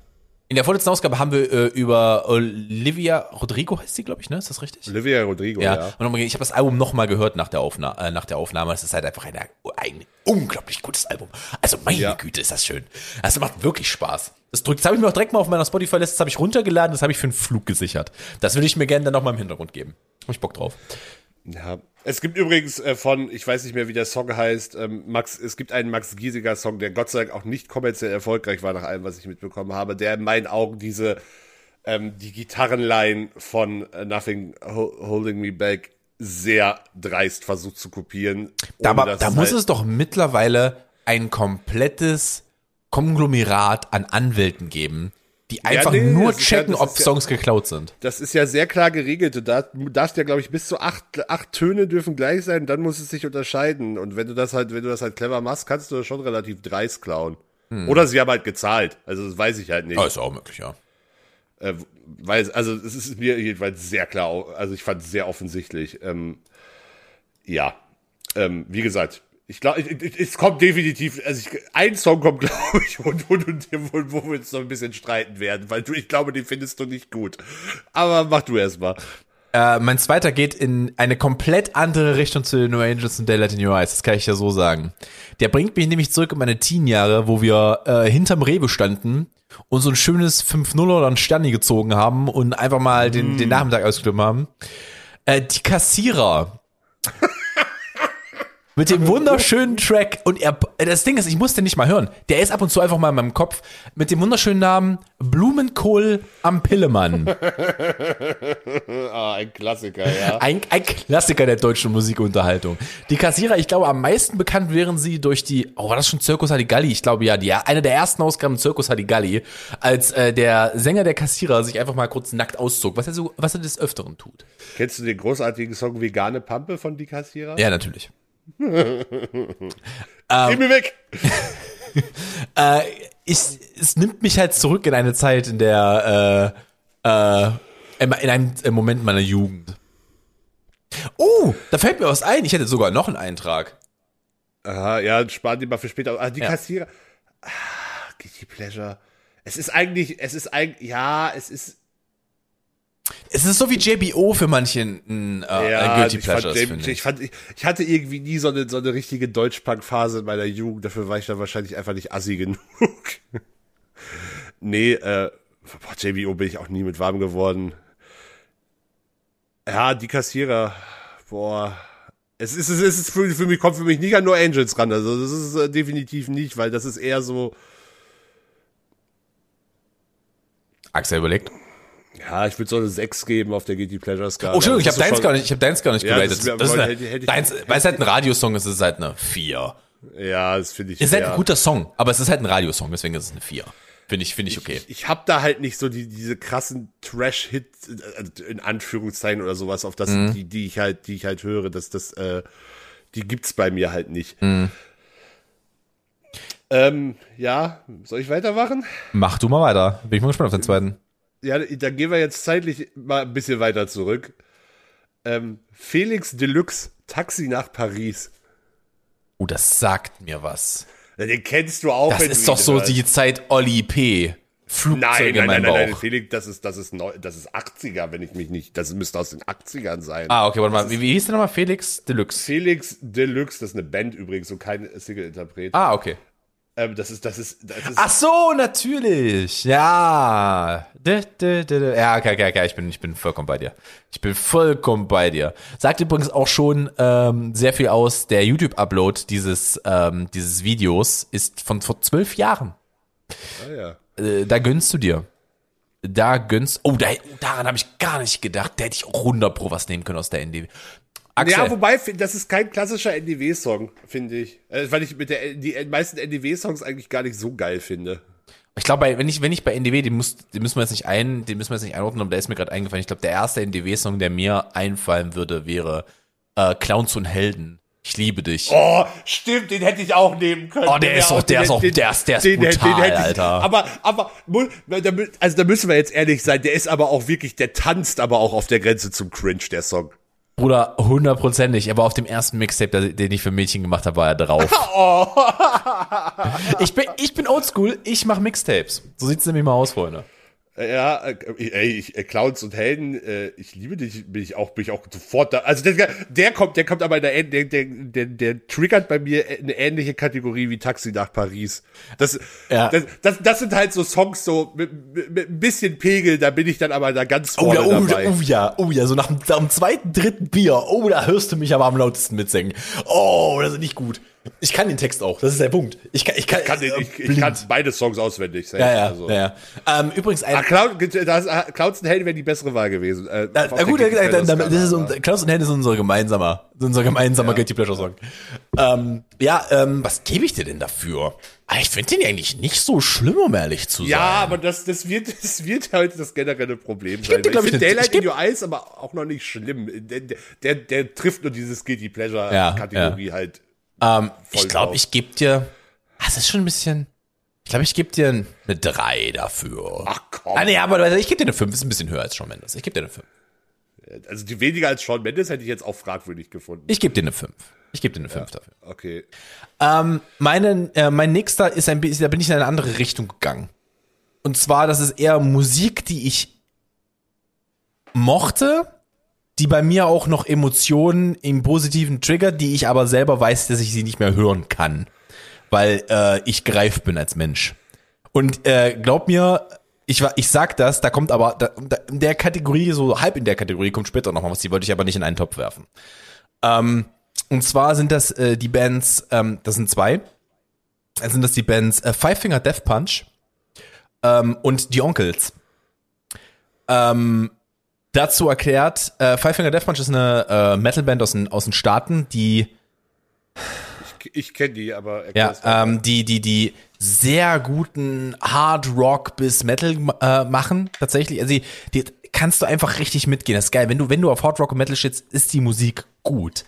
in der vorletzten Ausgabe haben wir äh, über Olivia Rodrigo heißt sie, glaube ich, ne? Ist das richtig? Olivia Rodrigo, Ja. ja. Und ich habe das Album nochmal gehört nach der, Aufna äh, nach der Aufnahme. Es ist halt einfach eine, ein unglaublich gutes Album. Also meine Ja. Güte, ist das schön. Das macht wirklich Spaß. Das drückt, das habe ich mir auch direkt mal auf meiner Spotify-Liste, das habe ich runtergeladen, das habe ich für einen Flug gesichert. Das würde ich mir gerne dann nochmal im Hintergrund geben. Hab ich Bock drauf. Ja. Es gibt übrigens äh, von, ich weiß nicht mehr, wie der Song heißt, ähm, Max, es gibt einen Max Giesiger Song, der Gott sei Dank auch nicht kommerziell erfolgreich war, nach allem, was ich mitbekommen habe, der in meinen Augen diese, ähm, die Gitarrenline von äh, Nothing Ho Holding Me Back sehr dreist versucht zu kopieren. Da, aber, da muss halt- es doch mittlerweile ein komplettes Konglomerat an Anwälten geben, die einfach nee, nur ja- checken, das ob ist ja- Songs geklaut sind. Das ist ja sehr klar geregelt. Du darfst, du darfst ja, glaube ich, bis zu acht, acht Töne dürfen gleich sein, dann muss es sich unterscheiden. Und wenn du das halt, wenn du das halt clever machst, kannst du das schon relativ dreist klauen. Oder sie haben halt gezahlt. Also das weiß ich halt nicht. Ah, ist auch möglich, ja. Äh, weil, also es ist mir jedenfalls sehr klar, also ich fand es sehr offensichtlich. Ähm, ja, ähm, wie gesagt, ich glaube, es kommt definitiv, also ich, ein Song kommt, glaube ich, und, und, und, wo, wo wir uns noch ein bisschen streiten werden, weil du, ich glaube, den findest du nicht gut. Aber mach du erst mal. Äh, mein zweiter geht in eine komplett andere Richtung zu den No Angels und Daylight in Your Eyes. Das kann ich ja so sagen. Der bringt mich nämlich zurück in meine Teenjahre, wo wir äh, hinterm Rewe standen und so ein schönes 5-0 oder ein Sterni gezogen haben und einfach mal den, den Nachmittag ausgeklippt haben. Äh, die Kassierer. Mit dem wunderschönen Track und er, das Ding ist, ich musste nicht mal hören. Der ist ab und zu einfach mal in meinem Kopf mit dem wunderschönen Namen Blumenkohl am Pillemann. Ah, ein Klassiker, ja. Ein, ein Klassiker der deutschen Musikunterhaltung. Die Kassierer, ich glaube, am meisten bekannt wären sie durch die, oh, war das schon Circus Hadigalli? Ich glaube, ja, die, eine der ersten Ausgaben Circus Hadigalli, als äh, der Sänger der Kassierer sich einfach mal kurz nackt auszog, was er so, was er des Öfteren tut. Kennst du den großartigen Song Vegane Pampe von Die Kassierer? Ja, natürlich. Geh mir weg! Äh, ich, es nimmt mich halt zurück in eine Zeit, in der, äh, äh, in in einem Moment meiner Jugend. Oh, da fällt mir was ein. Ich hätte sogar noch einen Eintrag. Aha, ja, sparen die mal für später. Ah, die Ja. Kassierer. Ah, Guilty Pleasure. Es ist eigentlich, es ist eigentlich, ja, es ist, Es ist so wie JBO für manche ein, äh, ja, Guilty ich, fand, Pleasures, finde ich, ich. fand, ich, ich hatte irgendwie nie so eine, so eine richtige Deutschpunk-Phase in meiner Jugend. Dafür war ich dann wahrscheinlich einfach nicht assi genug. nee, äh, boah, JBO bin ich auch nie mit warm geworden. Ja, die Kassierer, boah. Es ist, es ist, es ist für, für mich, kommt für mich nicht an nur Angels ran. Also, das ist äh, definitiv nicht, weil das ist eher so, Axel überlegt. Ja, ich würde so eine 6 geben auf der GT Pleasure Skala. Oh, Entschuldigung, ich habe deins gar nicht, ich habe deins gar nicht Ja, geratet. das wär- Das ist eine, hätte- hätte ich- deins, weil es halt ein Radiosong ist, ist es halt eine 4. Ja, das finde ich. Es ist halt fair. ein guter Song, aber es ist halt ein Radiosong, deswegen ist es eine 4. Finde ich, finde ich okay. Ich, ich habe da halt nicht so die, diese krassen Trash-Hits äh, in Anführungszeichen oder sowas, auf das, Mhm. die, die ich halt, die ich halt höre, dass das, äh, die gibt's bei mir halt nicht. Mhm. Ähm, ja, soll ich weitermachen? Mach du mal weiter. Bin ich mal gespannt auf den zweiten. Ja, dann gehen wir jetzt zeitlich mal ein bisschen weiter zurück. Ähm, Felix Deluxe, Taxi nach Paris. Oh, das sagt mir was. Den kennst du auch. Das ist doch so hörst. die Zeit Olli P. Flugzeug Nein, in nein, nein, nein, nein, Felix, das ist, das ist neu, das ist 80er, wenn ich mich nicht, das müsste aus den 80ern sein. Ah, okay, warte mal. Wie, wie hieß der nochmal? Felix Deluxe. Felix Deluxe, das ist eine Band übrigens und kein Single-Interpret. Ah, okay. Ähm, das ist, das ist, das ist, Ach so, natürlich. Ja. Ja, okay, okay, okay. Ich bin, ich bin vollkommen bei dir. Ich bin vollkommen bei dir. Sagt übrigens auch schon ähm, sehr viel aus. Der YouTube-Upload dieses, ähm, dieses Videos ist von vor zwölf Jahren. ah, ja. Äh, da gönnst du dir. Da gönnst. Oh, da, daran habe ich gar nicht gedacht. Da hätte ich auch 100 Pro was nehmen können aus der NDW. Axel. Ja, wobei, das ist kein klassischer NDW-Song, finde ich. Äh, weil ich mit der, die meisten NDW-Songs eigentlich gar nicht so geil finde. Ich glaube, wenn ich, wenn ich bei NDW, den, muss, den müssen wir jetzt nicht ein, den müssen wir jetzt nicht einordnen, aber der ist mir gerade eingefallen. Ich glaube, der erste NDW-Song, der mir einfallen würde, wäre äh, Clowns und Helden. Ich liebe dich. Oh, stimmt, den hätte ich auch nehmen können. Oh, der wär ist auch- der ist auch- der ist- der ist brutal, hätte ich- Alter. Aber, aber, also da müssen wir jetzt ehrlich sein, der ist aber auch wirklich, der tanzt aber auch auf der Grenze zum Cringe, der Song. Bruder, hundertprozentig. Aber auf dem ersten Mixtape, den ich für Mädchen gemacht habe, war er drauf. Oh. ich bin, ich bin oldschool, ich mache Mixtapes. So sieht's nämlich mal aus, Freunde. Ja, äh, ey, ich, äh, Clowns und Helden, äh, ich liebe dich, bin ich auch, bin ich auch sofort da. Also der, der kommt, der kommt aber in der, der, der, der, der triggert bei mir eine ähnliche Kategorie wie Taxi nach Paris. Das, Ja. das, das, das sind halt so Songs so mit, mit, ein bisschen Pegel, da bin ich dann aber da ganz Oh vorne ja, oh, dabei. oh ja, oh ja, so nach dem zweiten, dritten Bier, oh, da hörst du mich aber am lautesten mitsingen. Oh, das ist nicht gut. Ich kann den Text auch, das ist der Punkt. Ich kann, ich kann, Ich kann, den, ich, ich kann beide Songs auswendig. safe. Ja, ja, also. ja, ja. Ähm, übrigens ein, Ah, Clown, das, ah, Clowns und Helden wäre die bessere Wahl gewesen. Äh, Na, na gut, Guilty dann, dann, das ist Skala. unser, Klaus und Held ist unser gemeinsamer, unser gemeinsamer Guilty Pleasure Song. Ähm, ja, ähm, was gebe ich dir denn dafür? Ah, Ich finde den eigentlich nicht so schlimm, um ehrlich zu sein. Ja, aber das, das, wird, das wird heute das generelle Problem sein. Ich, ich, finde Daylight ich in Your Eyes aber auch noch nicht schlimm. Der, der, der trifft nur dieses Guilty Ja, Pleasure-Kategorie halt. Ähm, ich glaube, ich gebe dir, ah, das ist schon ein bisschen, ich glaube, ich gebe dir eine 3 dafür. Ach komm. Ah, nee, aber ich gebe dir eine 5, ist ein bisschen höher als Shawn Mendes. Ich gebe dir eine 5. Also die weniger als Shawn Mendes hätte ich jetzt auch fragwürdig gefunden. Ich gebe dir eine 5. Ich gebe dir eine 5 dafür. Okay. Ähm, meine, äh, mein nächster ist ein bisschen, da bin ich in eine andere Richtung gegangen. Und zwar, das ist eher Musik, die ich mochte, die bei mir auch noch Emotionen im positiven Trigger, die ich aber selber weiß, dass ich sie nicht mehr hören kann, weil äh, ich greif bin als Mensch. Und äh, glaub mir, ich, ich sag das, da kommt aber da, da, in der Kategorie, so halb in der Kategorie kommt später noch mal was, die wollte ich aber nicht in einen Topf werfen. Ähm, und zwar sind das äh, die Bands, ähm, das sind zwei, dann sind das die Bands äh, Five Finger Death Punch ähm, und die Onkels. Ähm, dazu erklärt, äh, Five Finger Death Punch ist eine äh, Metalband aus den, aus den Staaten, die Ich, ich kenne die, aber ja, ähm, die, die, die sehr guten Hard Rock bis Metal äh, machen, tatsächlich. Also die, die kannst du einfach richtig mitgehen. Das ist geil. Wenn du, wenn du auf Hard Rock und Metal stehst, ist die Musik gut.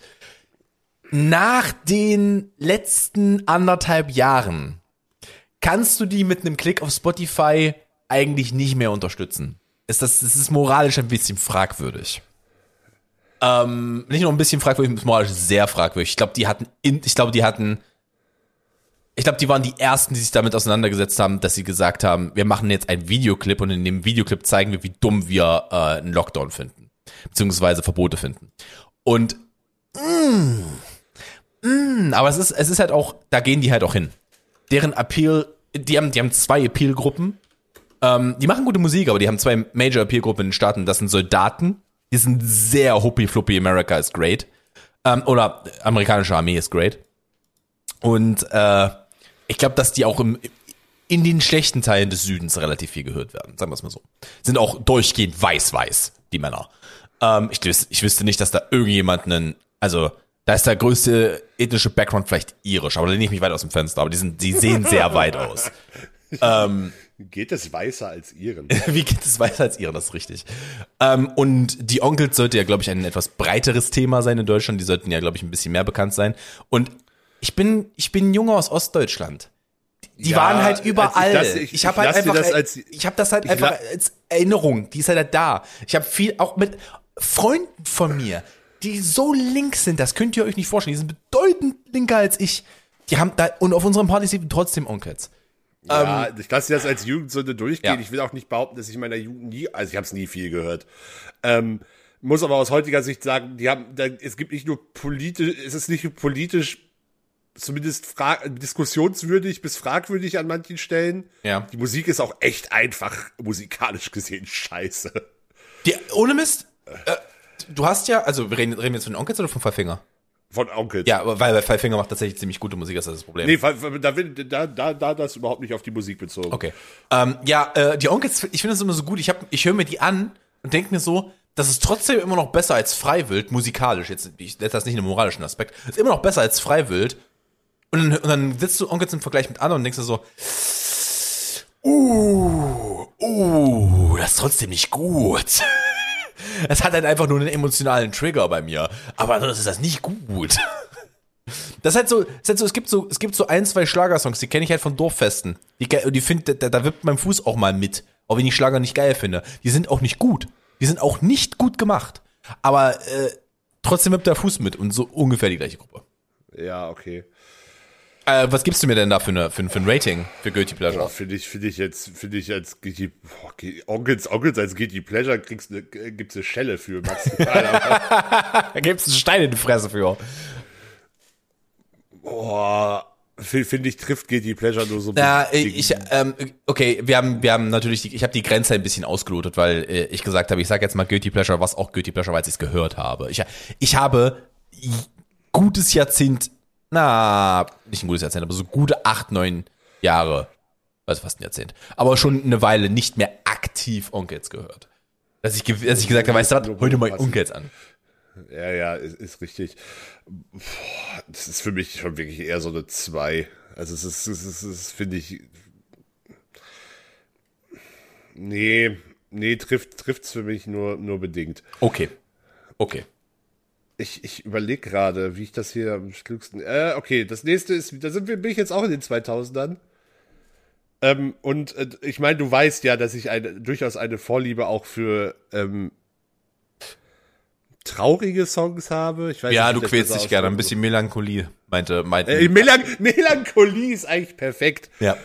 Nach den letzten anderthalb Jahren kannst du die mit einem Klick auf Spotify eigentlich nicht mehr unterstützen. Ist das, das ist moralisch ein bisschen fragwürdig. Ähm, nicht nur ein bisschen fragwürdig, moralisch sehr fragwürdig. Ich glaube, die hatten, in, ich glaube, die hatten, ich glaube, die waren die ersten, die sich damit auseinandergesetzt haben, dass sie gesagt haben, wir machen jetzt einen Videoclip und in dem Videoclip zeigen wir, wie dumm wir äh, einen Lockdown finden, beziehungsweise Verbote finden. Und mm, mm, aber es ist, es ist halt auch, da gehen die halt auch hin. Deren Appeal, die haben, die haben zwei Appeal-Gruppen. Ähm, die machen gute Musik, aber die haben zwei Major Appeal-Gruppen in den Staaten. Das sind Soldaten, die sind sehr huppy-fluppy, America is great. Ähm, oder amerikanische Armee ist great. Und äh, ich glaube, dass die auch im, in den schlechten Teilen des Südens relativ viel gehört werden, sagen wir es mal so. Sind auch durchgehend weiß-weiß, die Männer. Ähm, ich, ich wüsste nicht, dass da irgendjemand einen, also da ist der größte ethnische Background vielleicht irisch, aber da lehne ich mich weit aus dem Fenster, aber die, sind, die sehen sehr weit aus. Geht es weißer als ihren? Wie geht es weiter als Iren, das ist richtig. Ähm, und die Onkels sollte ja, glaube ich, ein etwas breiteres Thema sein in Deutschland. Die sollten ja, glaube ich, ein bisschen mehr bekannt sein. Und ich bin, ich bin ein Junge aus Ostdeutschland. Die Ja, waren halt überall. ich lass- Ich, ich- habe halt einfach, das als- ich habe das halt einfach als Erinnerung. Die ist halt da. Ich habe viel, auch mit Freunden von mir, die so links sind, das könnt ihr euch nicht vorstellen. Die sind bedeutend linker als ich. Die haben da, und auf unseren Partys sind trotzdem Onkels. Ja, ich lasse das als Jugendsünde durchgehen. Ja. Ich will auch nicht behaupten, dass ich in meiner Jugend nie, also ich habe es nie viel gehört. Ähm, muss aber aus heutiger Sicht sagen, die haben, da, es gibt nicht nur politisch, es ist nicht nur politisch zumindest fra diskussionswürdig bis fragwürdig an manchen Stellen. Ja. Die Musik ist auch echt einfach musikalisch gesehen scheiße. Die, ohne Mist, äh, du hast ja, also wir reden, reden wir jetzt von den Onkels oder von Five Finger? Von Onkel. Ja, aber weil, weil Five Finger macht tatsächlich ziemlich gute Musik, das ist das Problem. Nee, da, da, da, da das überhaupt nicht auf die Musik bezogen. Okay. Ähm, ja, äh, die Onkels, ich finde das immer so gut. Ich, hab- ich höre mir die an und denke mir so, das ist trotzdem immer noch besser als Freiwild, musikalisch. Jetzt, ich setze das nicht in den moralischen Aspekt. Ist immer noch besser als Freiwild. Und dann, und dann sitzt du Onkels im Vergleich mit anderen und denkst dir so, uh, uh, das ist trotzdem nicht gut. Es hat halt einfach nur einen emotionalen Trigger bei mir. Aber das ist das nicht gut. Das ist halt so, ist halt so, es gibt so, es gibt so ein, zwei Schlagersongs, die kenne ich halt von Dorffesten. Die, die finde, da, da wippt mein Fuß auch mal mit. Auch wenn ich Schlager nicht geil finde. Die sind auch nicht gut. Die sind auch nicht gut gemacht. Aber äh, trotzdem wippt der Fuß mit und so ungefähr die gleiche Gruppe. Ja, okay. Äh, was gibst du mir denn da für, eine, für, für ein Rating für Guilty Pleasure? Boah, finde ich, finde ich jetzt, finde ich als Guilty, boah, Onkels, Onkels als Guilty Pleasure kriegst eine, gibt's eine Schelle für, Max. da gibt's einen Stein in die Fresse für. Boah, finde ich, trifft Guilty Pleasure nur so. Ja, ich, ähm, okay, wir haben, wir haben natürlich, die, ich habe die Grenze ein bisschen ausgelotet, weil äh, ich gesagt habe, ich sage jetzt mal Guilty Pleasure, was auch Guilty Pleasure, weil ich es gehört habe. Ich, ich habe gutes Jahrzehnt na, nicht ein gutes Jahrzehnt, aber so gute acht, neun Jahre, also fast ein Jahrzehnt, aber schon eine Weile nicht mehr aktiv Onkels gehört. Dass ich, dass ich gesagt habe, weißt du was, heute mal Onkels an. Ja, ja, ist, ist richtig. Das ist für mich schon wirklich eher so eine 2. Also es ist, es ist, ist finde ich. Nee, nee, trifft es für mich nur, nur bedingt. Okay. Okay ich, ich überlege gerade, wie ich das hier am klügsten. Äh, okay, das nächste ist, da sind wir, bin ich jetzt auch in den 2000ern. Ähm, und äh, ich meine, du weißt ja, dass ich eine, durchaus eine Vorliebe auch für ähm, traurige Songs habe. Ich weiß ja, nicht, du quälst dich gerne. Ein bisschen Melancholie, meinte. meinte äh, Melan Melancholie ist eigentlich perfekt. Ja.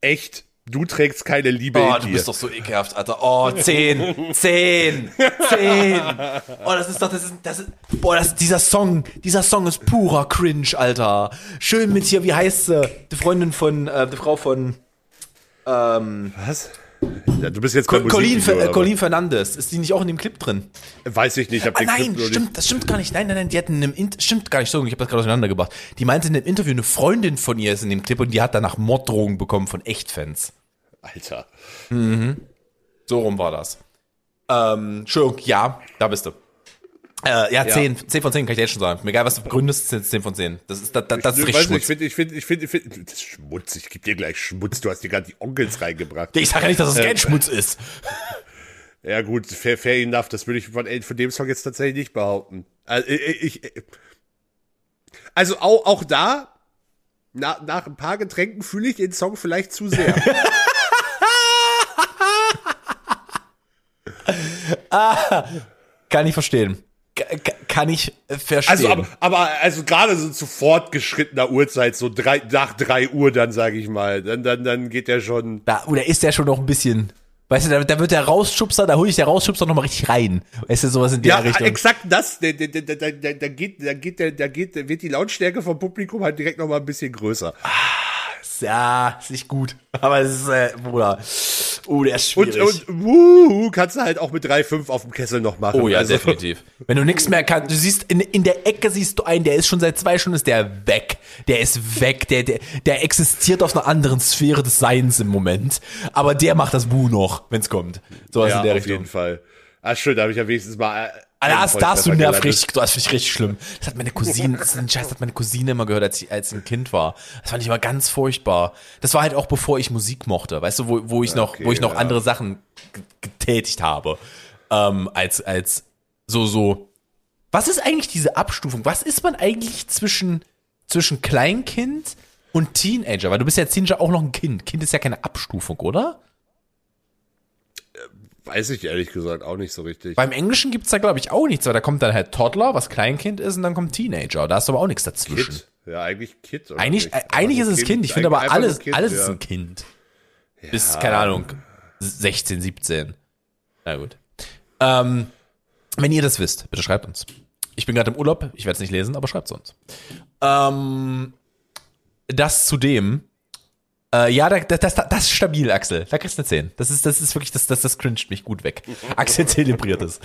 Echt Du trägst keine Liebe oh, in dir. du bist doch so ekelhaft, Alter. Oh, zehn, zehn, zehn. Oh, das ist doch, das ist, das ist, boah, das, dieser Song, dieser Song ist purer Cringe, Alter. Schön mit hier, wie heißt sie? Die Freundin von, äh, die Frau von, ähm. Was? Ja, du bist jetzt Co Colin, Fer Colin Fernandes. Ist die nicht auch in dem Clip drin? Weiß ich nicht. Ich hab ah, nein, Clip stimmt, das stimmt gar nicht. Nein, nein, nein, die hatten in einem In stimmt gar nicht so. Ich habe das gerade auseinander gebracht. Die meinte in einem Interview, eine Freundin von ihr ist in dem Clip und die hat danach Morddrohungen bekommen von Echtfans. Alter. Mhm. So rum war das. Ähm, Entschuldigung, ja, da bist du. Äh, ja, 10, ja. 10 von 10 kann ich dir jetzt schon sagen. Mir egal, was du begründest, 10 von 10. Das ist, das, das, das ist richtig Schmutz. Ich finde, ich finde, ich finde, ich finde, das ist Schmutz. Ich gebe dir gleich Schmutz. Du hast dir gerade die Onkels reingebracht. Ich sage ja nicht, dass es das kein Schmutz ist. Ja, gut, fair, fair enough. Das würde ich von, von dem Song jetzt tatsächlich nicht behaupten. Also, ich, ich, also auch, auch da, na, nach ein paar Getränken fühle ich den Song vielleicht zu sehr. ah, kann ich verstehen. Kann ich verstehen. Also, aber, aber also gerade so zu fortgeschrittener Uhrzeit, so drei, nach drei Uhr dann, sage ich mal, dann, dann, dann geht der schon. Da, oder ist der schon noch ein bisschen. Weißt du, da, da wird der Rausschubser, da hole ich der Rausschubser noch mal richtig rein. Weißt du, sowas in der ja, Richtung. Ja, exakt das. Da, da, da, da, da, geht, da geht, da geht, da wird die Lautstärke vom Publikum halt direkt noch mal ein bisschen größer. Ah ja, ist nicht gut. Aber es ist, äh, Bruder. Oh, der ist schwierig. Und, und wuhu, kannst du halt auch mit 3,5 auf dem Kessel noch machen. Oh ja, also. definitiv. Wenn du nichts mehr kannst, du siehst, in, in der Ecke siehst du einen, der ist schon seit zwei Stunden ist der weg. Der ist weg. Der, der, der existiert auf einer anderen Sphäre des Seins im Moment. Aber der macht das Bu noch, wenn's kommt. So ja, in der auf Richtung. jeden Fall. Ah, schön, da habe ich ja wenigstens mal äh, das, das du nervt richtig, das finde ich richtig schlimm. Das hat meine Cousine, das ist ein Scheiß, das hat meine Cousine immer gehört, als sie, als ein Kind war. Das fand ich immer ganz furchtbar. Das war halt auch bevor ich Musik mochte, weißt du, wo, wo ich noch, okay, wo ich noch ja. andere Sachen getätigt habe, ähm, als, als so, so. Was ist eigentlich diese Abstufung? Was ist man eigentlich zwischen, zwischen Kleinkind und Teenager? Weil du bist ja Teenager auch noch ein Kind. Kind ist ja keine Abstufung, oder? Weiß ich ehrlich gesagt auch nicht so richtig. Beim Englischen gibt's da, glaube ich, auch nichts, weil da kommt dann halt Toddler, was Kleinkind ist, und dann kommt Teenager. Da ist aber auch nichts dazwischen. Kid. Ja, eigentlich Kid. Oder eigentlich nicht? eigentlich ist es kind. kind. Ich finde aber alles, kind, alles ja. ist ein Kind. Ja. Bis, keine Ahnung, 16, 17. Na gut. Ähm, wenn ihr das wisst, bitte schreibt uns. Ich bin gerade im Urlaub, ich werde es nicht lesen, aber schreibt es uns. Ähm, das zudem äh, ja, das, das, das ist stabil, Axel. Da kriegst du eine 10. Das ist, das ist wirklich, das, das, das cringet mich gut weg. Axel zelebriert es.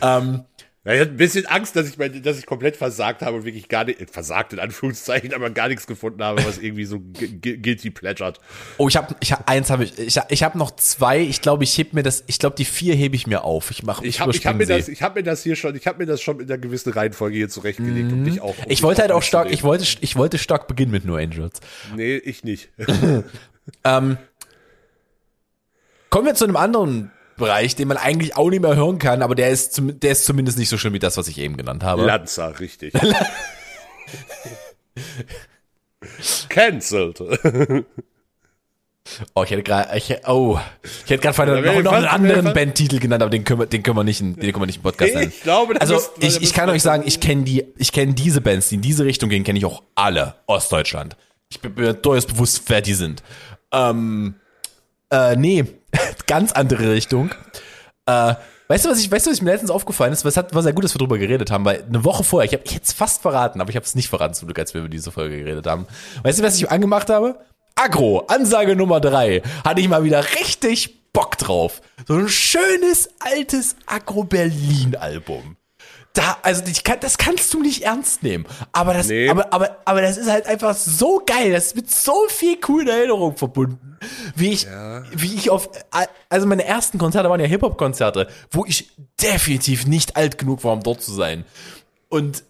Ähm, Ja, ich hatte ein bisschen Angst, dass ich, mein, dass ich komplett versagt habe und wirklich gar nicht, versagt in Anführungszeichen, aber gar nichts gefunden habe, was irgendwie so guilty plätschert. Oh, ich habe, ich hab, eins habe ich, ich, ich habe noch zwei. Ich glaube, ich heb mir das, ich glaube, die vier hebe ich mir auf. Ich mache, ich habe, ich habe mir das, ich habe mir das hier schon, ich habe mir das schon in einer gewissen Reihenfolge hier zurechtgelegt, mhm. um dich auch. Um ich wollte halt auch stark, ich wollte, ich wollte stark beginnen mit No Angels. Nee, ich nicht. ähm, kommen wir zu einem anderen Bereich, den man eigentlich auch nicht mehr hören kann, aber der ist, zum, der ist zumindest nicht so schlimm wie das, was ich eben genannt habe. Lanza, richtig. Cancelled. Oh, ich hätte gerade, ich, oh, ich hätte gerade noch, noch einen anderen Bandtitel genannt, aber den können wir, den können wir nicht, in, den können wir nicht im Podcast nennen. Ich glaube, also ich, ich kann euch sagen, ich kenne die, ich kenne diese Bands, die in diese Richtung gehen, kenne ich auch alle Ostdeutschland. Ich bin mir durchaus bewusst, wer die sind. Ähm, äh, nee, ganz andere Richtung. Äh, weißt du, was ich, weißt du, was mir letztens aufgefallen ist? Was hat, war sehr gut, dass wir drüber geredet haben, weil eine Woche vorher, ich habe jetzt fast verraten, aber ich habe es nicht verraten zum Glück, als wir über diese Folge geredet haben. Weißt du, was ich angemacht habe? Agro, Ansage Nummer drei. Hatte ich mal wieder richtig Bock drauf. So ein schönes, altes Agro-Berlin-Album da, also kann, das kannst du nicht ernst nehmen. Aber das, nee. aber, aber, aber das ist halt einfach so geil. Das ist mit so viel coolen Erinnerungen verbunden. Wie ich, ja. wie ich auf, also meine ersten Konzerte waren ja Hip-Hop-Konzerte, wo ich definitiv nicht alt genug war, um dort zu sein. Und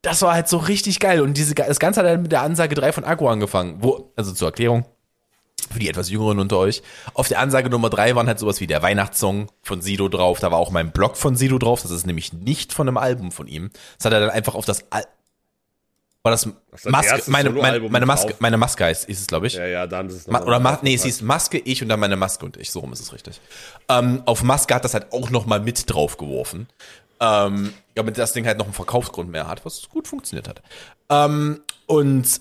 das war halt so richtig geil. Und diese, das Ganze hat halt mit der Ansage 3 von Agro angefangen, wo, also zur Erklärung, für die etwas Jüngeren unter euch. Auf der Ansage Nummer drei waren halt sowas wie der Weihnachtssong von Sido drauf. Da war auch mein Blog von Sido drauf. Das ist nämlich nicht von einem Album von ihm. Das hat er dann einfach auf das Al war das, das Maske, meine, meine, meine Maske, meine Maske heißt, ist es, glaube ich. Ja, ja, dann ist es Ma Oder Ma nee, es hieß Maske, ich und dann meine Maske und ich, so rum ist es richtig. Ähm, auf Maske hat das halt auch noch mal mit drauf geworfen. Ähm, damit das Ding halt noch einen Verkaufsgrund mehr hat, was gut funktioniert hat. Ähm, und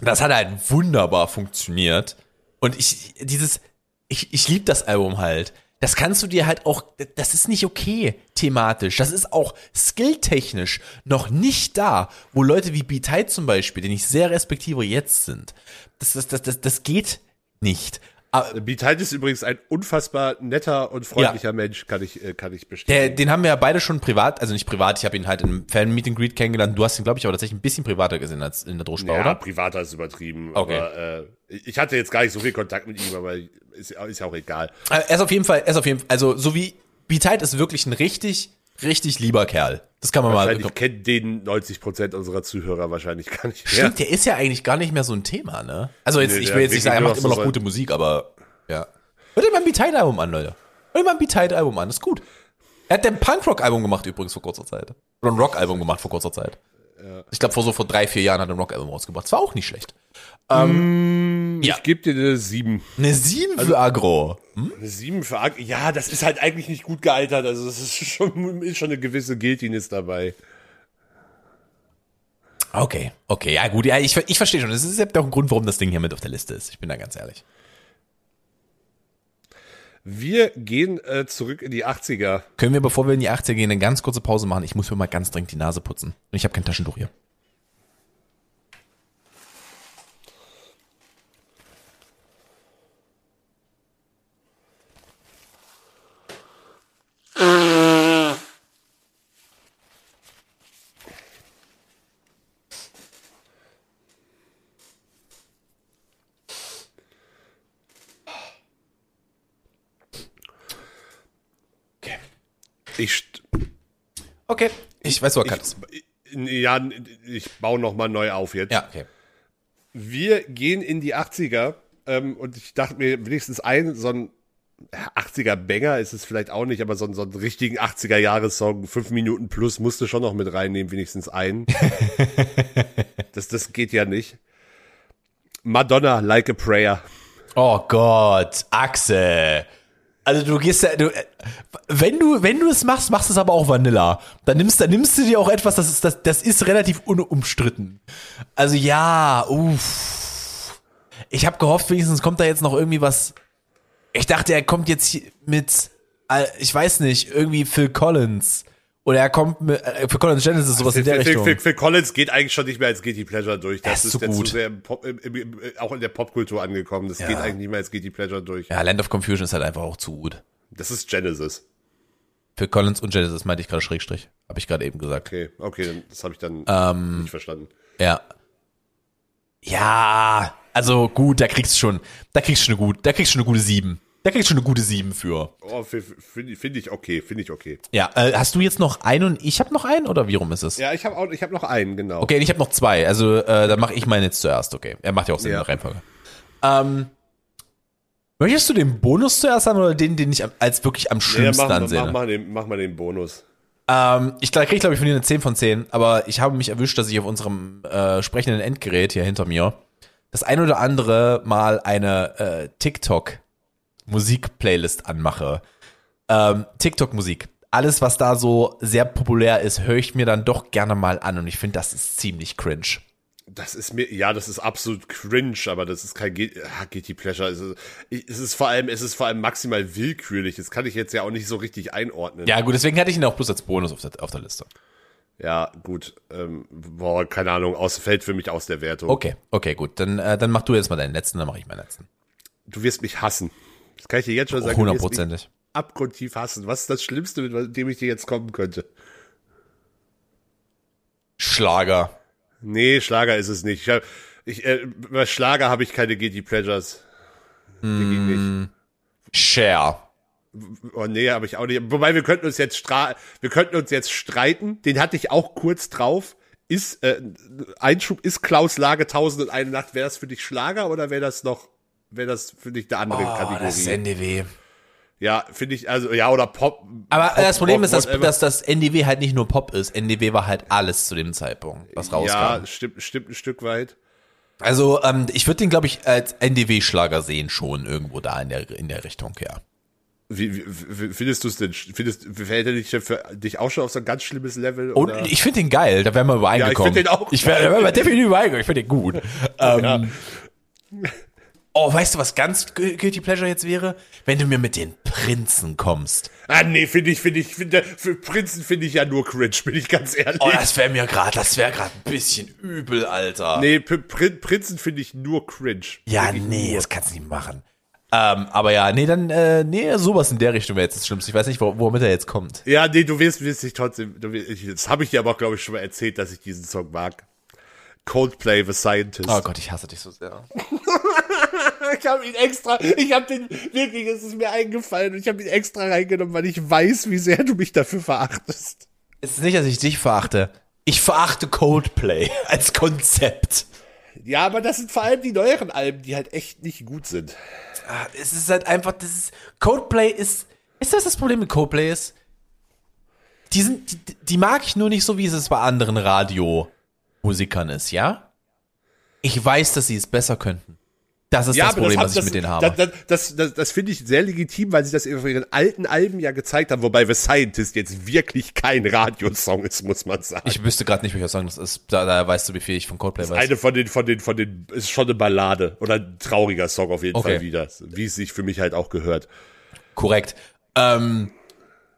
das hat halt wunderbar funktioniert. Und ich, dieses, ich, ich liebe das Album halt. Das kannst du dir halt auch, das ist nicht okay thematisch. Das ist auch skilltechnisch noch nicht da, wo Leute wie B-Tide zum Beispiel, den ich sehr respektiere, jetzt sind. Das, das, das, das, das geht nicht. Ah, Beat ist übrigens ein unfassbar netter und freundlicher ja. Mensch, kann ich, äh, kann ich bestätigen. Den haben wir ja beide schon privat, also nicht privat, ich habe ihn halt im Fan-Meet and Greet kennengelernt. Du hast ihn, glaube ich, aber tatsächlich ein bisschen privater gesehen als in der Droschbau, ja, oder? Privater ist übertrieben. Okay. Aber, äh, ich hatte jetzt gar nicht so viel Kontakt mit ihm, aber ist, ist ja auch egal. Äh, er ist auf jeden Fall, er ist auf jeden Fall, also so wie Beat ist wirklich ein richtig richtig lieber Kerl. Das kann man wahrscheinlich mal. Ich kenne den 90 Prozent unserer Zuhörer wahrscheinlich gar nicht mehr. Stimmt, der ist ja eigentlich gar nicht mehr so ein Thema, ne? Also jetzt, nee, ich will jetzt nicht sagen, er macht immer noch gute Musik, aber ja. Hört ihr mal ein B-Tide-Album an, Leute. Hört ihr mal ein B-Tide-Album an, das ist gut. Er hat ein Punkrock-Album gemacht übrigens vor kurzer Zeit. Oder ein Rock-Album gemacht vor kurzer Zeit. Ja. Ich glaube, vor so vor drei, vier Jahren hat er ein Rock-Album rausgebracht. Das war auch nicht schlecht. Ähm, mm, ja. Ich gebe dir eine 7. Eine 7 also, für Agro. Hm? Eine 7 für Agro. Ja, das ist halt eigentlich nicht gut gealtert. Also es ist schon, ist schon eine gewisse Guiltiness dabei. Okay, okay, ja gut, ja, ich, ich verstehe schon. Das ist ja auch ein Grund, warum das Ding hier mit auf der Liste ist. Ich bin da ganz ehrlich. Wir gehen äh, zurück in die 80er. Können wir, bevor wir in die 80er gehen, eine ganz kurze Pause machen? Ich muss mir mal ganz dringend die Nase putzen. Und ich habe kein Taschentuch hier. Ich. Okay, ich weiß, was kannst. Ja, ich baue nochmal neu auf jetzt. Ja, okay. Wir gehen in die 80er ähm, und ich dachte mir wenigstens ein, so ein 80er-Banger ist es vielleicht auch nicht, aber so, so einen richtigen 80er-Jahres-Song, fünf Minuten plus, musste schon noch mit reinnehmen, wenigstens einen. das, das geht ja nicht. Madonna, Like a Prayer. Oh Gott, Axel. Also du gehst ja, du, wenn du, wenn du es machst, machst du es aber auch Vanilla. Dann nimmst, dann nimmst du dir auch etwas, das ist, das, das ist relativ unumstritten. Also ja, uff. Ich habe gehofft, wenigstens kommt da jetzt noch irgendwie was. Ich dachte, er kommt jetzt mit, äh, ich weiß nicht, irgendwie Phil Collins. Oder er kommt mit, äh, für Collins Genesis sowas Phil, in der Phil, Richtung. Phil, Phil, Collins geht eigentlich schon nicht mehr als Guilty Pleasure durch. Das, das ist, ist zu sehr Pop, im, im, auch in der Popkultur angekommen. Das ja. geht eigentlich nicht mehr als Guilty Pleasure durch. Ja, Land of Confusion ist halt einfach auch zu gut. Das ist Genesis. Für Collins und Genesis meinte ich gerade Schrägstrich. Habe ich gerade eben gesagt. Okay, okay, das habe ich dann Ähm, nicht verstanden. Ja. Ja, also gut, da kriegst du schon, da kriegst du schon eine gute, da kriegst du schon eine gute 7. Da kriegst du schon eine gute 7 für. Oh, finde find ich okay, finde ich okay. Ja, äh, hast du jetzt noch einen und ich habe noch einen oder wie rum ist es? Ja, ich habe ich habe noch einen, genau. Okay, ich habe noch zwei. Also äh, dann mache ich meinen jetzt zuerst. Okay, er macht ja auch Sinn Ja. in der Reihenfolge. Ähm, möchtest du den Bonus zuerst haben oder den, den ich als wirklich am schlimmsten mach, ansehe? mach, mach, den, mach mal den Bonus. Ähm, ich kriege, glaube ich, von dir eine 10 von 10, aber ich habe mich erwischt, dass ich auf unserem äh, sprechenden Endgerät hier hinter mir das ein oder andere Mal eine äh, TikTok-Musik-Playlist anmache. Ähm, TikTok-Musik. Alles, was da so sehr populär ist, höre ich mir dann doch gerne mal an und ich finde, das ist ziemlich cringe. Das ist mir, ja, das ist absolut cringe, aber das ist kein ah, Guilty Pleasure. Es ist, es ist vor allem, es ist vor allem maximal willkürlich. Das kann ich jetzt ja auch nicht so richtig einordnen. Ja, gut, deswegen hatte ich ihn auch bloß als Bonus auf der, auf der Liste. Ja, gut. Ähm, boah, keine Ahnung, aus, fällt für mich aus der Wertung. Okay, okay, gut. Dann, äh, dann mach du jetzt mal deinen letzten, dann mache ich meinen letzten. Du wirst mich hassen. Das kann ich dir jetzt schon sagen. Hundertprozentig. Abgrundtief hassen. Was ist das Schlimmste, mit dem ich dir jetzt kommen könnte? Schlager. Nee, Schlager ist es nicht. Ich hab, ich, äh, bei Schlager habe ich keine Guilty Pleasures. Ging nicht. Share. Oh nee, habe ich auch nicht. Wobei wir könnten uns jetzt stra wir könnten uns jetzt streiten. Den hatte ich auch kurz drauf. Ist äh, Einschub ist Klaus Lage 1001 Nacht. Wäre das für dich Schlager oder wäre das noch wäre das für dich eine andere Oh, das ist Kategorie? NDW. Ja, finde ich also ja oder Pop. Aber Pop, äh, das Problem Rock, ist, dass, dass das NDW halt nicht nur Pop ist. NDW war halt alles zu dem Zeitpunkt, was rauskam. ja, stimmt stimmt ein Stück weit. Also ähm, ich würde den, glaube ich, als NDW-Schlager sehen schon irgendwo da in der in der Richtung, ja. Wie, wie, findest du es denn? Findest fällt er dich für dich auch schon auf so ein ganz schlimmes Level? Und oder? ich finde den geil, da wären wir ich übereingekommen. find den auch Ich wäre da wären wir definitiv übereingekommen, ich finde den gut. Ähm, Oh, weißt du, was ganz Gu- Guilty Pleasure jetzt wäre? Wenn du mir mit den Prinzen kommst. Ah, nee, finde ich, finde ich, finde, für Prinzen finde ich ja nur cringe, bin ich ganz ehrlich. Oh, das wäre mir gerade, das wäre gerade ein bisschen übel, Alter. nee, Prin Prinzen finde ich nur cringe. Ja, nee, nur. das kannst du nicht machen. Ähm, aber ja, nee, dann, äh, nee, sowas in der Richtung wäre jetzt das Schlimmste. Ich weiß nicht, wo, womit er jetzt kommt. Ja, nee, du wirst, wirst dich trotzdem, du wirst, ich, das habe ich dir aber auch, glaube ich, schon mal erzählt, dass ich diesen Song mag. Coldplay, The Scientist. Oh Gott, ich hasse dich so sehr. Ich habe ihn extra, ich habe den, wirklich, es ist mir eingefallen und ich habe ihn extra reingenommen, weil ich weiß, wie sehr du mich dafür verachtest. Es ist nicht, dass ich dich verachte. Ich verachte Coldplay als Konzept. Ja, aber das sind vor allem die neueren Alben, die halt echt nicht gut sind. Ah, Es ist halt einfach, das ist, Coldplay ist, ist das das Problem mit Coldplay ist? Die sind, die, die mag ich nur nicht so, wie es bei anderen Radiomusikern ist, ja? Ich weiß, dass sie es besser könnten. Das ist das Problem, haben- was ich mit denen habe. Das, das, das, das, das finde ich sehr legitim, weil sie das auf ihren alten Alben ja gezeigt haben, wobei The Scientist jetzt wirklich kein Radiosong ist, muss man sagen. Ich wüsste gerade nicht, welcher Song das ist. Da, da weißt du, wie viel ich von Coldplay weiß. Eine von den, von den, von den, ist schon eine Ballade oder ein trauriger Song auf jeden Okay. Fall wieder, wie es sich für mich halt auch gehört. Korrekt. Ähm,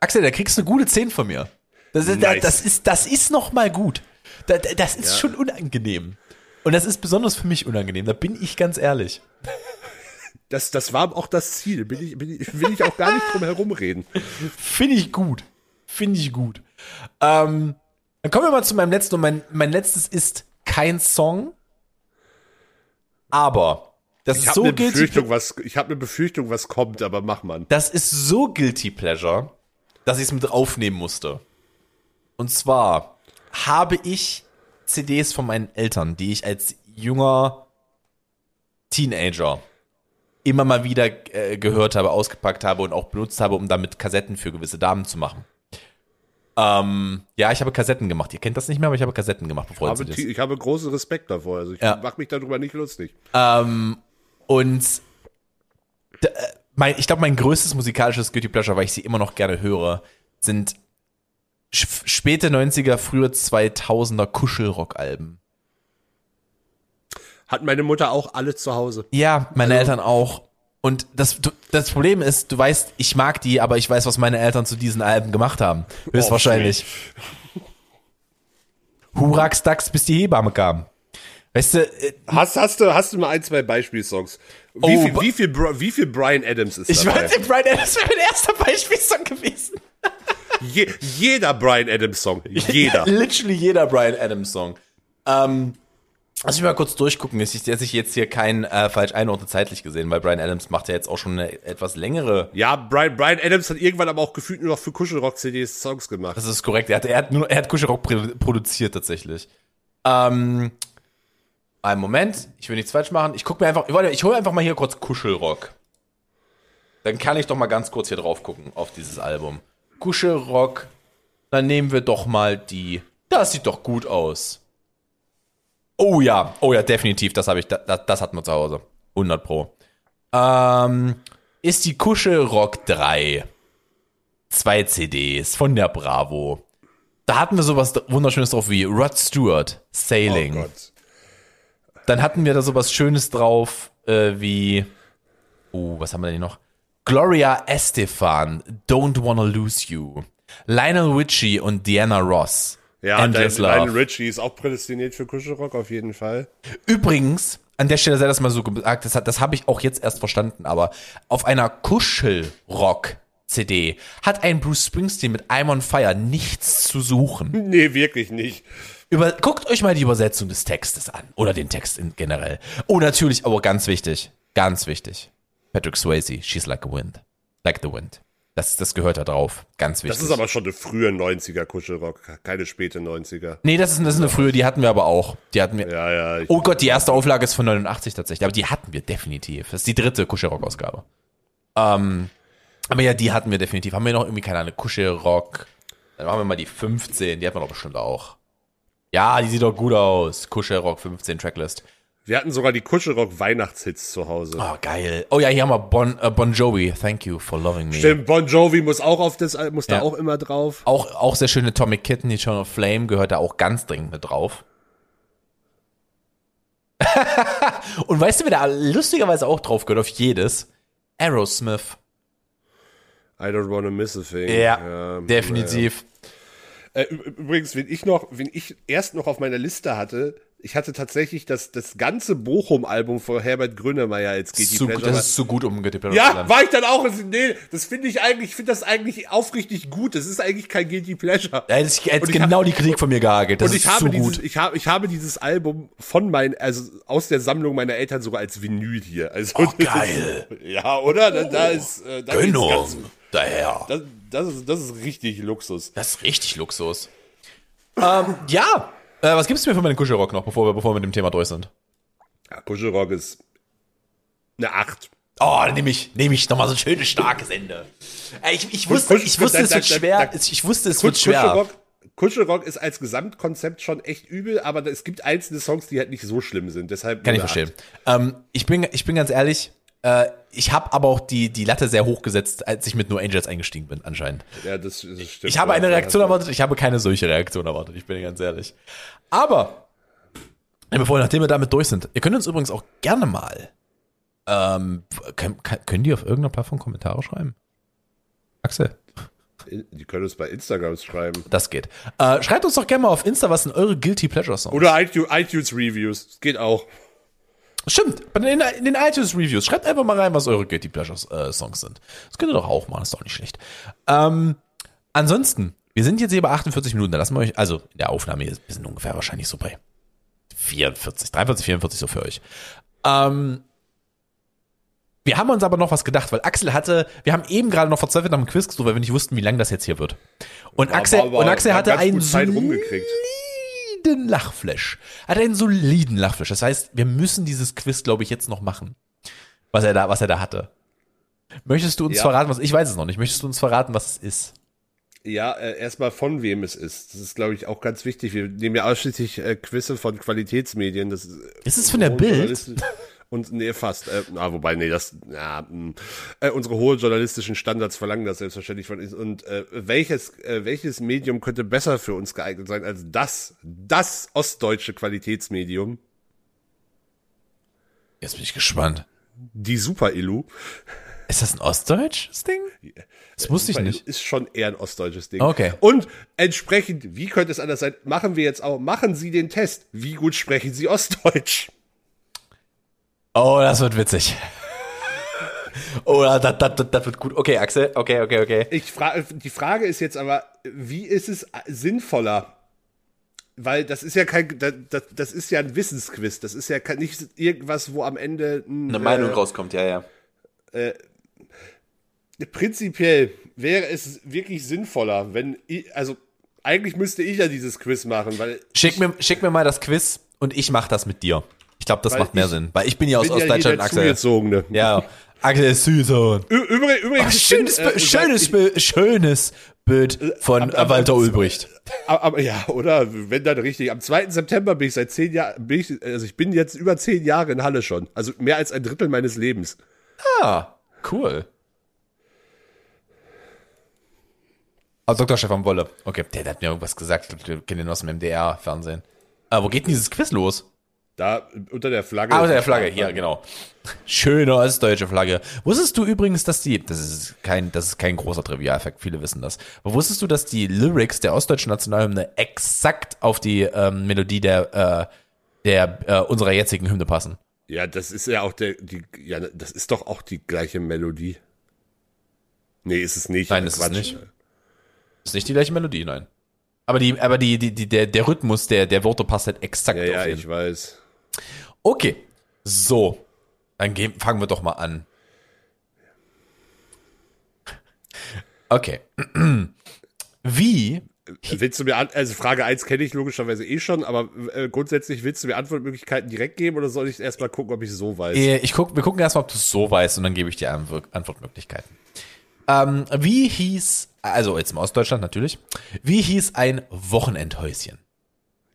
Axel, da kriegst du eine gute 10 von mir. Das ist, Nice. das ist, das ist noch mal gut. Da, da- das ist schon unangenehm. Und das ist besonders für mich unangenehm, da bin ich ganz ehrlich. Das, das war auch das Ziel, bin ich, bin ich, will ich auch gar nicht drum herum reden. Finde ich gut. Finde ich gut. Ähm, dann kommen wir mal zu meinem letzten. Und mein, mein letztes ist kein Song. Aber das Ich ist so eine guilty. Befürchtung, was, ich habe eine Befürchtung, was kommt, aber mach man. Das ist so guilty pleasure, dass ich es mit aufnehmen musste. Und zwar habe ich CDs von meinen Eltern, die ich als junger Teenager immer mal wieder äh, gehört habe, ausgepackt habe und auch benutzt habe, um damit Kassetten für gewisse Damen zu machen. Ähm, ja, ich habe Kassetten gemacht. Ihr kennt das nicht mehr, aber ich habe Kassetten gemacht, bevor habe, ihr ti- ich habe großen Respekt davor. Also ich Ja. mache mich darüber nicht lustig. Ähm, und äh, mein, ich glaube, mein größtes musikalisches Guilty Pleasure, weil ich sie immer noch gerne höre, sind späte 90er, frühe 2000er Kuschelrock-Alben. Hat meine Mutter auch alle zu Hause. Ja, meine Eltern auch. Und das, das Problem ist, du weißt, ich mag die, aber ich weiß, was meine Eltern zu diesen Alben gemacht haben. Höchstwahrscheinlich. Hurax Dax, bis die Hebamme kam. Weißt du, äh, Hast, hast, du, hast du mal ein, zwei Beispielsongs? Wie, Oh, viel, wie, viel, wie viel Brian Adams ist ich dabei? weiß, Brian Adams wäre mein erster Beispielsong gewesen. Je, jeder Brian Adams Song. Jeder. Literally jeder Brian Adams Song. Ähm, lass mich mal kurz durchgucken, dass ich, dass ich jetzt hier kein äh, falsch einordne zeitlich gesehen, weil Brian Adams macht ja jetzt auch schon eine etwas längere. Ja, Brian, Brian Adams hat irgendwann aber auch gefühlt nur noch für Kuschelrock-CDs Songs gemacht. Das ist korrekt. Er hat, er hat nur, er hat Kuschelrock pr- produziert tatsächlich. Ähm, einen Moment, ich will nichts falsch machen. Ich guck mir einfach, warte, ich hole einfach mal hier kurz Kuschelrock. Dann kann ich doch mal ganz kurz hier drauf gucken auf dieses Album. Kuschelrock. Dann nehmen wir doch mal die. Das sieht doch gut aus. Oh ja, oh ja, definitiv. Das habe ich, das, das hatten wir zu Hause. 100 pro. Ähm, ist die Kuschelrock 3. Zwei CDs von der Bravo. Da hatten wir sowas wunderschönes drauf wie Rod Stewart, Oh Sailing. Gott. Dann hatten wir da sowas Schönes drauf, äh, wie, oh, was haben wir denn hier noch? Gloria Estefan, Don't Wanna Lose You. Lionel Richie und Diana Ross. Ja, Endless Love. Richie ist auch prädestiniert für Kuschelrock, auf jeden Fall. Übrigens, an der Stelle sei das mal so gesagt, das, das habe ich auch jetzt erst verstanden, aber auf einer Kuschelrock-CD hat ein Bruce Springsteen mit I'm on Fire nichts zu suchen. Nee, wirklich nicht. Über, guckt euch mal die Übersetzung des Textes an. Oder den Text in generell. Oh, natürlich, aber ganz wichtig. Ganz wichtig. Patrick Swayze, She's Like a Wind. Like the Wind. Das, das gehört da drauf. Ganz wichtig. Das ist aber schon eine frühe 90er Kuschelrock, keine späte 90er. nee, das ist, das ist eine frühe, die hatten wir aber auch. Die hatten wir. Ja, ja. Oh Gott, die erste Auflage ist von 89 tatsächlich, aber die hatten wir definitiv. Das ist die dritte Kuschelrock-Ausgabe. Ähm, aber ja, die hatten wir definitiv. Haben wir noch irgendwie, keine Ahnung, Kuschelrock. Dann machen wir mal die 15, die hatten wir doch bestimmt auch. Ja, die sieht doch gut aus. Kuschelrock 15 Tracklist. Wir hatten sogar die Kuschelrock Weihnachtshits zu Hause. Oh, geil. Oh ja, hier haben wir bon, äh, bon Jovi. Thank you for loving me. Stimmt, Bon Jovi muss auch auf das, muss Ja. da auch immer drauf. Auch, auch sehr schöne Atomic Kitten, die Channel of Flame gehört da auch ganz dringend mit drauf. Und weißt du, wer da lustigerweise auch drauf gehört, auf jedes? Aerosmith. I don't wanna miss a thing. Ja, definitiv. Äh, ü- übrigens, wenn ich noch, wenn ich erst noch auf meiner Liste hatte, ich hatte tatsächlich das, das ganze Bochum-Album von Herbert Grönemeyer als Das ist, Guilty zu, Pleasure. das ist zu gut, um Guilty Pleasure ja, war ich dann auch. Nee, das finde ich eigentlich, ich finde das eigentlich aufrichtig gut. Das ist eigentlich kein Guilty Pleasure. Er hat jetzt Und ich genau hab- die Kritik von mir gehagelt. Das und ich ist habe zu dieses, gut. ich habe, ich habe dieses Album von meinen, also aus der Sammlung meiner Eltern sogar als Vinyl hier. Also Oh, das geil. Ist, ja, oder? Da, da ist, äh, da Gönnung. ganz- Daher. Das, das ist, das ist richtig Luxus. Das ist richtig Luxus. ähm, ja. Äh, was gibst du mir für meinen Kuschelrock noch, bevor wir, bevor wir mit dem Thema durch sind? Ja, Kuschelrock ist eine Acht. Oh, dann nehme ich, nehme ich nochmal so ein schönes, starkes Ende. Ich, ich wusste, Kuschel- ich wusste, es wird schwer. Ich wusste, es wird Kusch- schwer. Kuschelrock, Kuschelrock ist als Gesamtkonzept schon echt übel, aber es gibt einzelne Songs, die halt nicht so schlimm sind. Deshalb Kann ich verstehen. Ähm, ich, bin, ich bin ganz ehrlich, äh, ich habe aber auch die, die Latte sehr hoch gesetzt, als ich mit No Angels eingestiegen bin, anscheinend. Ja, das, das stimmt. Ich habe eine Reaktion erwartet, ich habe keine solche Reaktion erwartet, ich bin ganz ehrlich. Aber, bevor, nachdem wir damit durch sind, ihr könnt uns übrigens auch gerne mal, ähm, können, können die auf irgendeiner Plattform Kommentare schreiben? Axel? Die können uns bei Instagram schreiben. Das geht. Äh, schreibt uns doch gerne mal auf Insta, was sind eure Guilty Pleasure Songs? Oder iTunes, iTunes Reviews. Das geht auch. Stimmt, den, in den iTunes Reviews. Schreibt einfach mal rein, was eure Guilty Pleasure äh, Songs sind. Das könnt ihr doch auch machen, ist doch nicht schlecht. Ähm, ansonsten, wir sind jetzt hier bei 48 Minuten, da lassen wir euch, also in der Aufnahme, wir sind ungefähr wahrscheinlich so bei 44, 43, 44 so für euch. Ähm, wir haben uns aber noch was gedacht, weil Axel hatte, wir haben eben gerade noch verzweifelt nach dem Quiz gesucht, weil wir nicht wussten, wie lang das jetzt hier wird. Und Axel, Aber- und Axel hatte einen Zeit soliden. Lachflash. Hat einen soliden Lachflash. Das heißt, wir müssen dieses Quiz, glaube ich, jetzt noch machen. Was er da, was er da hatte. Möchtest du uns Ja. verraten, was, ich weiß es noch nicht, möchtest du uns verraten, was es ist? Ja, äh, erstmal von wem es ist. Das ist, glaube ich, auch ganz wichtig. Wir nehmen ja ausschließlich äh, Quizze von Qualitätsmedien. Das ist, Ist es von der Bild? Und nee, fast. Äh, na, wobei, nee, das, ja, mh. äh, unsere hohen journalistischen Standards verlangen das selbstverständlich von uns. Und äh, welches, äh, welches Medium könnte besser für uns geeignet sein als das, das ostdeutsche Qualitätsmedium, Jetzt bin ich gespannt. die Super-Illu? Ist das ein ostdeutsches Ding? Das wusste ich nicht. Ist schon eher ein ostdeutsches Ding. Okay. Und entsprechend, wie könnte es anders sein? Machen wir jetzt auch, machen Sie den Test. Wie gut sprechen Sie Ostdeutsch? Oh, das wird witzig. Oh, das, das, das, das wird gut. Okay, Axel. Okay, okay, okay. Ich fra die Frage ist jetzt aber, wie ist es sinnvoller? Weil das ist ja kein, das, das, das ist ja ein Wissensquiz. Das ist ja kein- nicht irgendwas, wo am Ende ein, Eine Meinung äh, rauskommt, ja, ja. Prinzipiell wäre es wirklich sinnvoller, wenn ich, also eigentlich müsste ich ja dieses Quiz machen, weil Schick mir, schick mir mal das Quiz und ich mach das mit dir. Ich glaube, das Weil macht mehr ich Sinn. Weil ich bin ja aus bin ja Ostdeutschland, der Axel. Zugezogene. Ja, Axel ist Süßer. Ü übrig, übrigens, Ach, ich schönes, bin, äh, schönes, ich, schönes Bild von am- äh, am- Walter Ulbricht. aber, ja, oder wenn dann richtig. Am 2. September bin ich seit zehn Jahren, bin ich, also ich bin jetzt über zehn Jahre in Halle schon. Also mehr als ein Drittel meines Lebens. Ah, cool. Also Dr. Stefan Wolle. Okay, der, der hat mir irgendwas gesagt. Ich kennen den aus dem MDR-Fernsehen. Ah, wo geht denn dieses Quiz los? Da unter der Flagge. Ah, unter der Flagge, hier, genau. Schöne ostdeutsche Flagge. Wusstest du übrigens, dass die, das ist kein, das ist kein großer Trivialfakt, viele wissen das. Aber wusstest du, dass die Lyrics der ostdeutschen Nationalhymne exakt auf die ähm, Melodie der, äh, der äh, unserer jetzigen Hymne passen? Ja, das ist ja auch der, die, ja, das ist doch auch die gleiche Melodie. Nee, ist es nicht. Nein, ist es nicht. Ist nicht die gleiche Melodie, nein. Aber die, aber die, die, die der, der Rhythmus der, der Worte passt halt exakt Ja, auf ja, ich weiß. Okay, so. Dann gehen, fangen wir doch mal an. Okay. Wie? Willst du mir an, also Frage 1 kenne ich logischerweise eh schon, aber äh, grundsätzlich willst du mir Antwortmöglichkeiten direkt geben oder soll ich erst mal gucken, ob ich so weiß? Äh, Ich guck, wir gucken erstmal, ob du es so weißt und dann gebe ich dir Antwort, Antwortmöglichkeiten. Ähm, wie hieß, also jetzt im Ostdeutschland natürlich, wie hieß ein Wochenendhäuschen?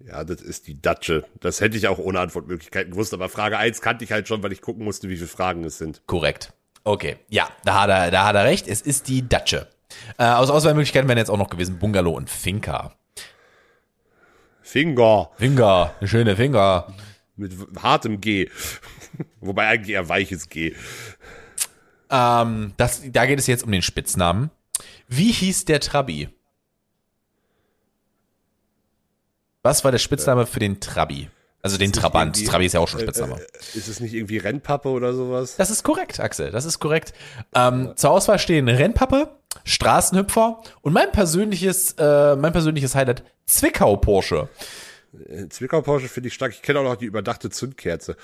Ja, das ist die Datsche. Das hätte ich auch ohne Antwortmöglichkeiten gewusst, aber Frage 1 kannte ich halt schon, weil ich gucken musste, wie viele Fragen es sind. Korrekt. Okay, ja, da hat er, da hat er recht. Es ist die Datsche. Äh, aus Auswahlmöglichkeiten wären jetzt auch noch gewesen Bungalow und Finca. Finger Finca, eine schöne Finca. mit hartem G. Wobei eigentlich eher weiches G. Ähm, das, da geht es jetzt um den Spitznamen. Wie hieß der Trabi? Was war der Spitzname für den Trabi? Also den Trabant. Trabi ist ja auch schon Äh, Spitzname. äh, ist es nicht irgendwie Rennpappe oder sowas? Das ist korrekt, Axel. Das ist korrekt. Ähm, zur Auswahl stehen Rennpappe, Straßenhüpfer und mein persönliches, äh, mein persönliches Highlight Zwickau Porsche. Äh, Zwickau Porsche finde ich stark. Ich kenne auch noch die überdachte Zündkerze.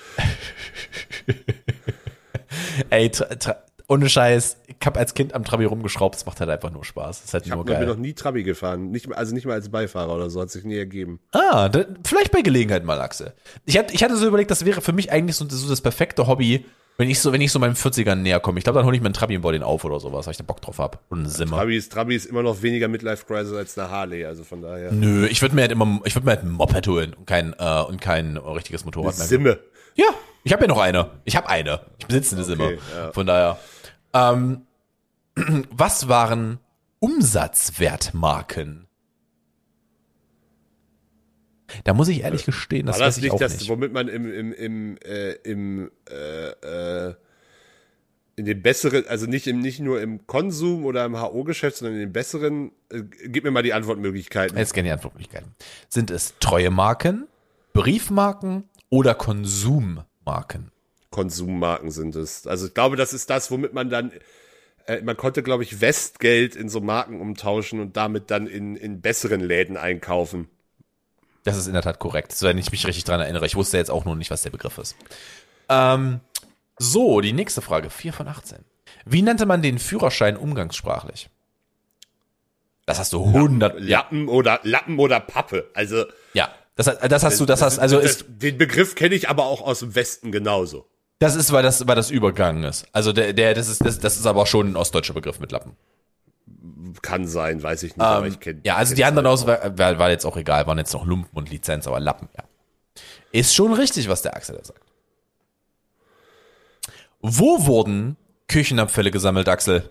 Ey, tra, tra, ohne Scheiß, ich hab als Kind am Trabi rumgeschraubt, es macht halt einfach nur Spaß. Das ist halt Ich nur habe mir geil. noch nie Trabi gefahren. Nicht, also nicht mal als Beifahrer oder so, hat sich nie ergeben. Ah, da, vielleicht bei Gelegenheit mal, Axel. Ich hatte, ich hatte so überlegt, das wäre für mich eigentlich so, so das perfekte Hobby, wenn ich so, wenn ich so meinen 40ern näher komme. Ich glaube, dann hole ich mir einen Trabi baue den auf oder sowas, weil ich da Bock drauf hab. Und einen Simmer. Trabi ist, Trabi ist immer noch weniger Midlife Crisis als eine Harley, also von daher. Nö, ich würde mir halt immer, ich würde mir halt ein Moped holen und kein, äh, und kein richtiges Motorrad mehr. Simme. Ja, ich habe ja noch eine. Ich habe eine. Ich besitze eine Simmer. ja. Von daher. Ähm, was waren Umsatzwertmarken? Da muss ich ehrlich gestehen, das, War das weiß ich nicht auch das, nicht. womit man im, im, im, äh, im äh, äh, in den besseren, also nicht im, nicht nur im Konsum oder im HO-Geschäft, sondern in den besseren, äh, gib mir mal die Antwortmöglichkeiten. Jetzt gerne die Antwortmöglichkeiten. Sind es treue Marken, Briefmarken oder Konsummarken? Konsummarken sind es. Also ich glaube, das ist das, womit man dann, äh, man konnte, glaube ich, Westgeld in so Marken umtauschen und damit dann in, in besseren Läden einkaufen. Das ist in der Tat korrekt, so wenn ich mich richtig dran erinnere. Ich wusste jetzt auch nur nicht, was der Begriff ist. Ähm, so, die nächste Frage, 4 von 18. Wie nannte man den Führerschein umgangssprachlich? Das hast du 100, ja, Lappen oder Lappen oder Pappe. Also ja. Das, das hast du, das hast, also ist, den Begriff kenne ich aber auch aus dem Westen genauso. Das ist, weil das, weil das übergangen ist. Also der, der, das ist, das, das ist aber auch schon ein ostdeutscher Begriff mit Lappen. Kann sein, weiß ich nicht, aber ich kenne. Ähm, Ja, also die anderen Auswahl war, war jetzt auch egal, waren jetzt noch Lumpen und Lizenz, aber Lappen, ja. Ist schon richtig, was der Axel da sagt. Wo wurden Küchenabfälle gesammelt, Axel?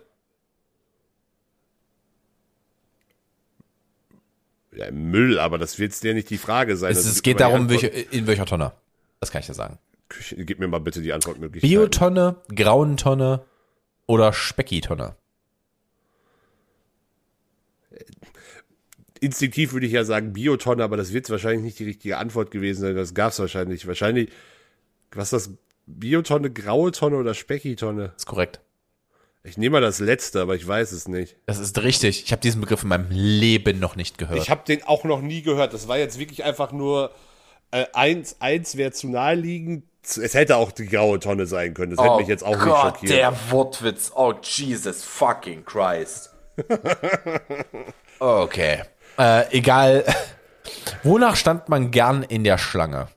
Ja, im Müll, aber das wird ja nicht die Frage sein. Es, es geht darum, welche, in welcher Tonne. Das kann ich dir sagen. Küche- Gib mir mal bitte die Antwortmöglichkeit. Biotonne, Grauentonne oder Speckitonne? Instinktiv würde ich ja sagen Biotonne, aber das wird wahrscheinlich nicht die richtige Antwort gewesen sein. Das gab es wahrscheinlich. Wahrscheinlich, was ist das? Biotonne, graue Tonne oder Speckitonne? Ist korrekt. Ich nehme mal das letzte, aber ich weiß es nicht. Das ist richtig. Ich habe diesen Begriff in meinem Leben noch nicht gehört. Ich habe den auch noch nie gehört. Das war jetzt wirklich einfach nur äh, eins, eins wäre zu naheliegend. Es hätte auch die graue Tonne sein können. Das hätte mich jetzt auch nicht schockiert. Oh der Wortwitz. Oh, Jesus fucking Christ. okay. Äh, egal. Wonach stand man gern in der Schlange?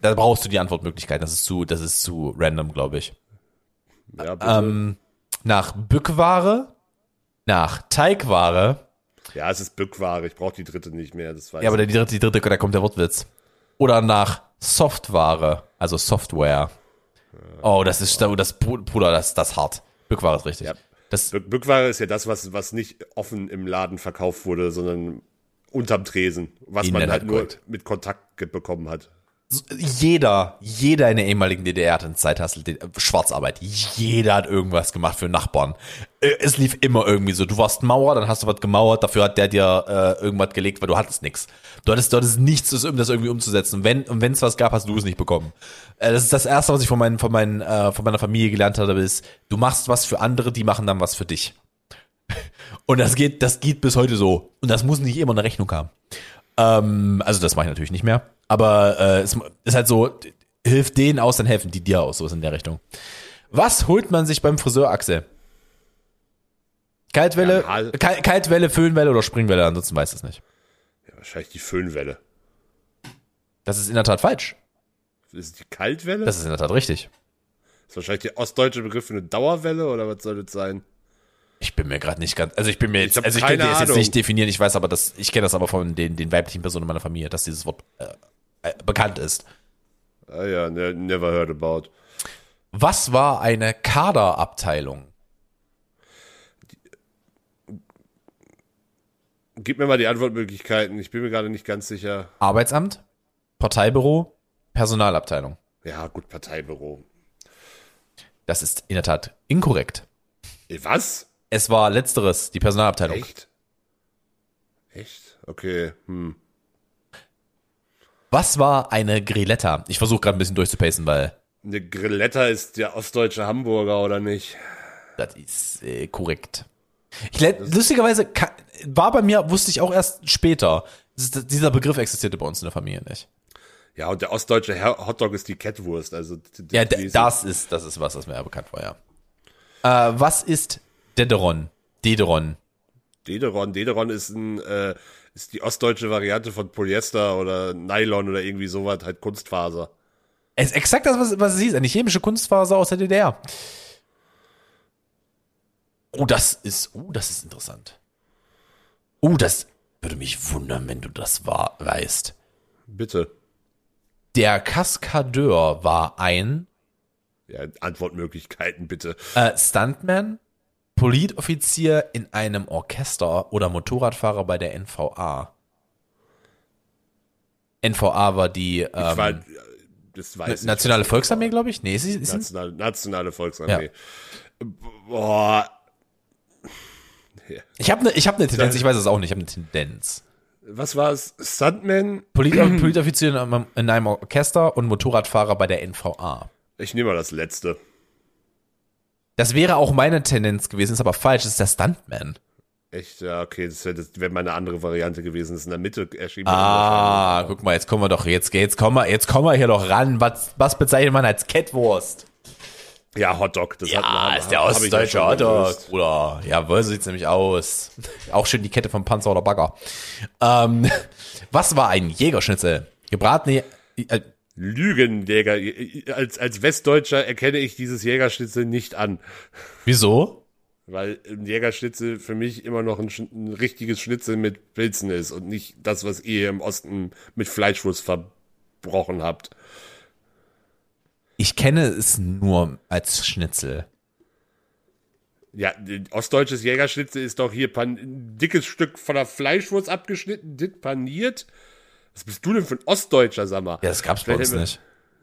Da brauchst du die Antwortmöglichkeit. Das ist zu, das ist zu random, glaube ich. Ja, bitte. Ähm, nach Bückware, nach Teigware. ja, es ist Bückware. Ich brauche die dritte nicht mehr. Das weiß Ja, aber die dritte, die dritte, da kommt der Wortwitz. Oder nach Software, also Software. Oh, das ist, das, Bruder, das, das hart. Bückware ist richtig. Ja. Das, Bück- Bückware ist ja das, was, was nicht offen im Laden verkauft wurde, sondern unterm Tresen. Was man halt nur mit Kontakt bekommen hat. Jeder, jeder in der ehemaligen DDR hat in Zeithassel die- Schwarzarbeit. Jeder hat irgendwas gemacht für Nachbarn. Äh, Es lief immer irgendwie so. Du warst Mauer, dann hast du was gemauert, dafür hat der dir äh, irgendwas gelegt, weil du hattest nichts. Du hattest, du hattest nichts, um das irgendwie umzusetzen. Wenn und wenn es was gab, hast du es nicht bekommen. Äh, das ist das erste, was ich von meinen, von meinen, äh, von meiner Familie gelernt habe, ist, du machst was für andere, die machen dann was für dich. Und das geht, das geht bis heute so. Und das muss nicht immer eine Rechnung haben. Ähm, also das mache ich natürlich nicht mehr. Aber äh, es ist halt so, hilf denen aus, dann helfen die dir aus, so ist in der Richtung. Was holt man sich beim Friseur, Axel? Kaltwelle, Ja, Kal Kaltwelle, Föhnwelle oder Springwelle, ansonsten weiß es nicht. Ja, wahrscheinlich die Föhnwelle. Das ist in der Tat falsch. Ist die Kaltwelle? Das ist in der Tat richtig. ist wahrscheinlich der ostdeutsche Begriff für eine Dauerwelle oder was soll das sein? Ich bin mir gerade nicht ganz, also ich bin mir jetzt, hab also ich könnte es jetzt nicht definieren, ich weiß aber, dass, ich kenne das aber von den, den weiblichen Personen meiner Familie, dass dieses Wort äh, äh, bekannt ist. Ah ja, ne, never heard about. Was war eine Kaderabteilung? Gib mir mal die Antwortmöglichkeiten. Ich bin mir gerade nicht ganz sicher. Arbeitsamt, Parteibüro, Personalabteilung. Ja, gut, Parteibüro. Das ist in der Tat inkorrekt. Eh, Was? Es war letzteres, die Personalabteilung. Echt? Echt? Okay. Hm. Was war eine Grilletta? Ich versuche gerade ein bisschen durchzupacen, weil Eine Grilletta ist der ostdeutsche Hamburger, oder nicht? das ist äh, korrekt. Ich, lustigerweise war bei mir, wusste ich auch erst später. Das ist- Dieser Begriff existierte bei uns in der Familie nicht. Ja, und der ostdeutsche Hotdog ist die Kettwurst. Also, Ja, die d- ist- das ist, das ist was, was mir ja bekannt war, ja. Äh, was ist Dederon? Dederon. Dederon. Dederon ist ein, äh, ist die ostdeutsche Variante von Polyester oder Nylon oder irgendwie sowas, halt Kunstfaser. Es ist exakt das, was, was es hieß. Eine chemische Kunstfaser aus der DDR. Oh, das ist, oh, das ist interessant. Oh, das würde mich wundern, wenn du das war, weißt. Bitte. Der Kaskadeur war ein Ja, Antwortmöglichkeiten, bitte. äh, Stuntman, Politoffizier in einem Orchester oder Motorradfahrer bei der NVA. NVA war die war, ähm, das weiß ich. Nationale Volksarmee, glaube ich. Nee, ist, sie- ist, Nationale, nationale Volksarmee. Boah. ich habe eine hab ne Tendenz, ich weiß es auch nicht, ich habe eine Tendenz. Was war es? Stuntman? Polit Politoffizier in einem Orchester und Motorradfahrer bei der NVA. Ich nehme mal das letzte. Das wäre auch meine Tendenz gewesen, ist aber falsch, das ist der Stuntman. Echt, ja, okay, das wäre wär meine andere Variante gewesen. Das ist in der Mitte erschienen. Ah, guck mal, jetzt kommen wir doch, jetzt, jetzt kommen wir, jetzt kommen wir hier doch ran. Was, was bezeichnet man als Kettwurst? Ja, Hotdog. Das hat Ja, man- ist der hab ja ostdeutsche schon Hotdog. Bruder. Jawohl, so sieht's nämlich aus. Auch schön die Kette vom Panzer oder Bagger. Ähm, was war ein Jägerschnitzel? Gebratene, äh, Lügenjäger. Als, als Westdeutscher erkenne ich dieses Jägerschnitzel nicht an. wieso? Weil ein Jägerschnitzel für mich immer noch ein, ein richtiges Schnitzel mit Pilzen ist und nicht das, was ihr im Osten mit Fleischwurst verbrochen habt. Ich kenne es nur als Schnitzel. Ja, ein ostdeutsches Jägerschnitzel ist doch hier ein dickes Stück von der Fleischwurst abgeschnitten, dit paniert. Was bist du denn für ein Ostdeutscher, sag mal? Ja, das gab's bei Vielleicht uns hätten wir- nicht.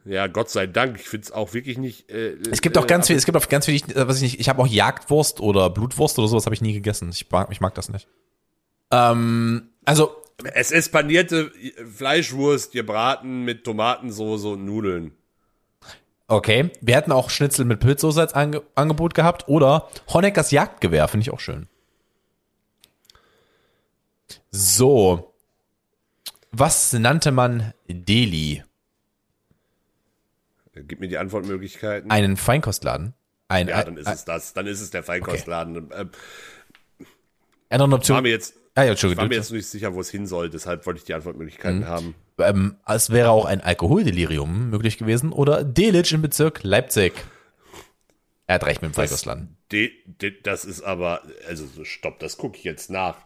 Ja, Gott sei Dank. Ich find's auch wirklich nicht. Äh, Es gibt auch äh, ganz viel, aber- es gibt auch ganz viel, äh, was ich nicht, ich habe auch Jagdwurst oder Blutwurst oder sowas habe ich nie gegessen. Ich mag, ich mag das nicht. Ähm, also, Es ist panierte Fleischwurst gebraten mit Tomatensoße und Nudeln. Okay. Wir hätten auch Schnitzel mit Pilzsoße als Ange Angebot gehabt oder Honeckers Jagdgewehr, finde ich auch schön. So. Was nannte man Deli? Gib mir die Antwortmöglichkeiten. Einen Feinkostladen? Ein, ja, dann ist es das. Dann ist es der Feinkostladen. Ähm, andere Option. war mir jetzt, ah, ja, ich war mir jetzt nicht sicher, wo es hin soll. Deshalb wollte ich die Antwortmöglichkeiten Mhm. haben. ähm, es wäre auch ein Alkoholdelirium möglich gewesen oder Delitzsch im Bezirk Leipzig. Er hat recht mit dem Feinkostladen. De, de, das ist aber, also so, stopp, das gucke ich jetzt nach.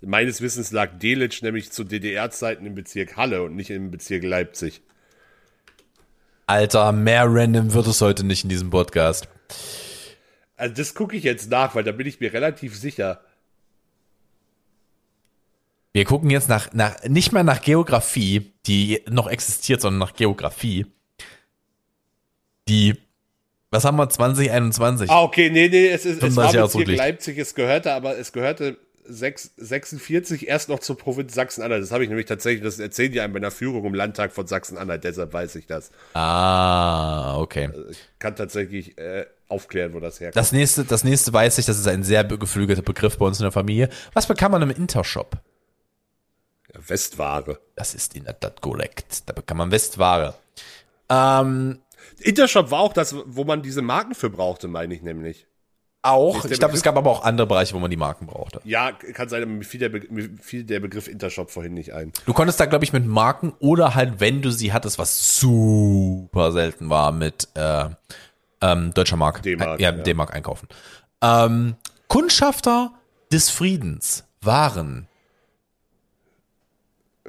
Meines Wissens lag Delitzsch nämlich zu DDR-Zeiten im Bezirk Halle und nicht im Bezirk Leipzig. Alter, mehr random wird es heute nicht in diesem Podcast. Also das gucke ich jetzt nach, weil da bin ich mir relativ sicher. Wir gucken jetzt nach, nach, nicht mehr nach Geografie, die noch existiert, sondern nach Geografie. Die, was haben wir, 2021? Ah, okay, nee, nee, es, ist, es 35 war Bezirk. Leipzig, es gehörte, aber es gehörte 6, 46 erst noch zur Provinz Sachsen-Anhalt. Das habe ich nämlich tatsächlich, das erzählen die einem bei einer Führung im Landtag von Sachsen-Anhalt, deshalb weiß ich das. Ah, okay. Ich kann tatsächlich äh, aufklären, wo das herkommt. Das nächste, das nächste weiß ich, das ist ein sehr geflügelter Begriff bei uns in der Familie. Was bekam man im Intershop? Westware. Das ist in der Tat korrekt. Da bekam man Westware. Ähm, Intershop war auch das, wo man diese Marken für brauchte, meine ich nämlich. Auch. Ich glaube, es gab aber auch andere Bereiche, wo man die Marken brauchte. Ja, kann sein, aber mir fiel der, Be mir fiel der Begriff Intershop vorhin nicht ein. Du konntest da, glaube ich, mit Marken oder halt, wenn du sie hattest, was super selten war, mit äh, ähm, deutscher Mark. D-Mark, ja, ja. D-Mark einkaufen. Ähm, Kundschafter des Friedens waren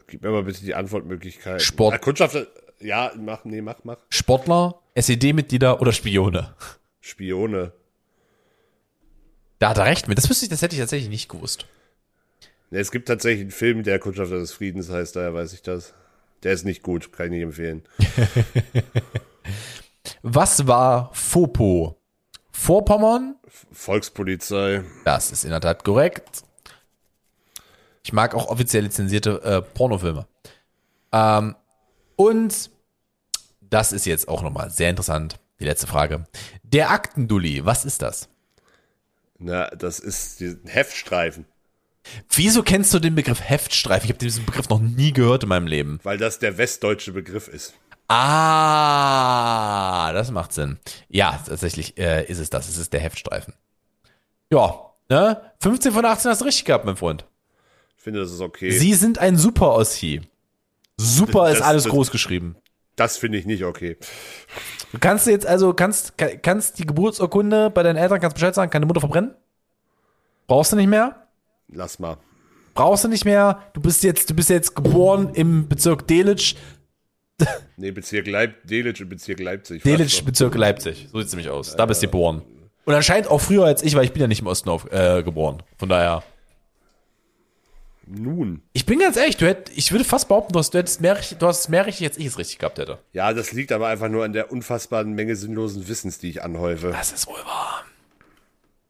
Gib mir mal bitte die Antwortmöglichkeit. Sport. Ah, Kundschaft, ja, mach, nee, mach, mach. Sportler, SED-Mitglieder oder Spione. Spione. Da hat er recht mit. Das wüsste ich, das hätte ich tatsächlich nicht gewusst. Es gibt tatsächlich einen Film, der Kundschafter des Friedens heißt, daher weiß ich das. Der ist nicht gut, kann ich nicht empfehlen. Was war FOPO? Vorpommern? Volkspolizei. Das ist in der Tat korrekt. Ich mag auch offiziell lizenzierte äh, Pornofilme. Ähm, und das ist jetzt auch nochmal sehr interessant. Die letzte Frage. Der Aktendulli, was ist das? Na, das ist die Heftstreifen, Wieso kennst du den Begriff Heftstreifen? Ich habe diesen Begriff noch nie gehört in meinem Leben. weil das der westdeutsche Begriff ist. Ah, das macht Sinn. Ja, tatsächlich äh, ist es das. Es ist der Heftstreifen. Ja, ne? 15 von 18 hast du richtig gehabt, mein Freund. Ich finde, das ist okay. Sie sind ein Super Ossi. Super Das- ist alles das- groß geschrieben. Das finde ich nicht okay. Du kannst jetzt also, kannst, ka- kannst die Geburtsurkunde bei deinen Eltern, kannst Bescheid sagen, kann die Mutter verbrennen? Brauchst du nicht mehr? Lass mal. Brauchst du nicht mehr? Du bist jetzt, du bist jetzt geboren im Bezirk Delitzsch, Nee, Bezirk Leip Delitzsch im Bezirk Leipzig. Delitzsch, Bezirk Leipzig. So sieht's nämlich aus. Da bist du geboren. Und anscheinend auch früher als ich, weil ich bin ja nicht im Osten auf, äh, geboren. Von daher. Nun. Ich bin ganz ehrlich, du hätt, ich würde fast behaupten, du hast, du hättest mehr, richtig- du hast mehr richtig, als ich es richtig gehabt hätte. Ja, das liegt aber einfach nur an der unfassbaren Menge sinnlosen Wissens, die ich anhäufe. Das ist wohl wahr.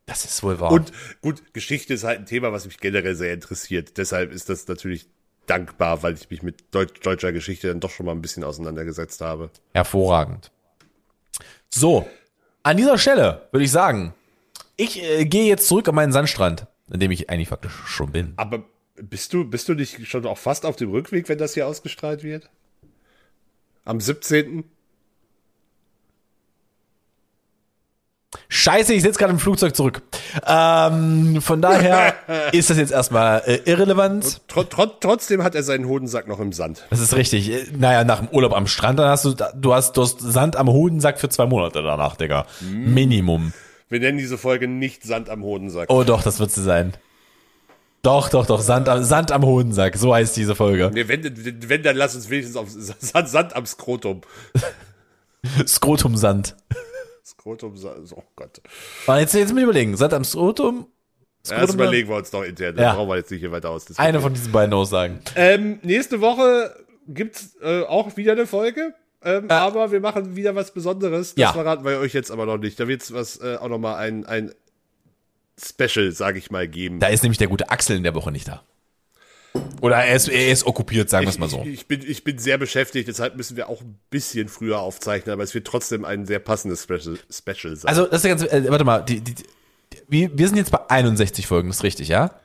Das ist wohl wahr. Und gut, Geschichte ist halt ein Thema, was mich generell sehr interessiert. Deshalb ist das natürlich dankbar, weil ich mich mit Deut deutscher Geschichte dann doch schon mal ein bisschen auseinandergesetzt habe. Hervorragend. So, an dieser Stelle würde ich sagen, ich äh, gehe jetzt zurück an meinen Sandstrand, an dem ich eigentlich faktisch schon bin. Aber bist du, bist du nicht schon auch fast auf dem Rückweg, wenn das hier ausgestrahlt wird? Am 17. Scheiße, ich sitze gerade im Flugzeug zurück. Ähm, von daher ist das jetzt erstmal äh, irrelevant. Tro tro trotzdem hat er seinen Hodensack noch im Sand. Das ist richtig. Äh, Naja, nach dem Urlaub am Strand, dann hast du, du hast, du hast Sand am Hodensack für zwei Monate danach, Digga. Minimum. Wir nennen diese Folge nicht Sand am Hodensack. Oh doch, das wird sie sein. Doch, doch, doch, Sand am, Sand am Hodensack, so heißt diese Folge. Nee, wenn, wenn, dann lass uns wenigstens auf Sand, Sand am Skrotum. Skrotum-Sand. Skrotum, Sa- oh Gott. Aber Jetzt, jetzt mal überlegen, Sand am Skrotum? Skrotum überlegen wir uns noch intern. Das Ja. brauchen wir jetzt nicht hier weiter ausdiskutieren. Eine von diesen beiden Aussagen. Ähm, nächste Woche gibt's äh, auch wieder eine Folge. Ähm, Aber wir machen wieder was Besonderes. Das Ja. verraten wir euch jetzt aber noch nicht. Da wird's was äh, auch noch mal ein, ein Special, sage ich mal, geben. Da ist nämlich der gute Axel in der Woche nicht da. Oder er ist, er ist okkupiert, sagen wir es mal so. Ich, ich, bin, ich bin sehr beschäftigt, deshalb müssen wir auch ein bisschen früher aufzeichnen, aber es wird trotzdem ein sehr passendes Special, Special sein. Also, das ist ganz, äh, warte mal, die, die, die, wir, wir sind jetzt bei 61 Folgen, das ist richtig, ja?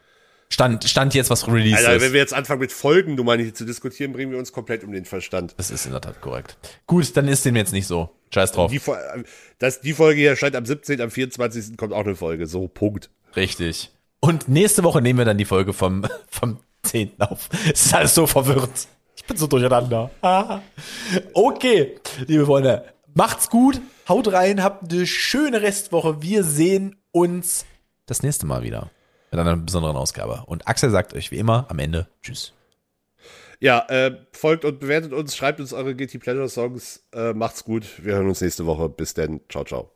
Stand, stand jetzt, was released Alter, ist. wenn wir jetzt anfangen mit Folgennummern hier zu diskutieren, bringen wir uns komplett um den Verstand. Das ist in der Tat korrekt. Gut, dann ist dem jetzt nicht so. Scheiß drauf. Die, Fol- das, die Folge hier erscheint am 17., am 24. kommt auch eine Folge. So, Punkt. Richtig. Und nächste Woche nehmen wir dann die Folge vom, vom 10. auf. Es ist alles so verwirrt. Ich bin so durcheinander. Ah. Okay, liebe Freunde, macht's gut, haut rein, habt eine schöne Restwoche. Wir sehen uns das nächste Mal wieder mit einer besonderen Ausgabe. Und Axel sagt euch wie immer am Ende Tschüss. Ja, äh, folgt und bewertet uns, schreibt uns eure GT Pleasure Songs. Äh, macht's gut. Wir hören uns nächste Woche. Bis dann. Ciao, ciao.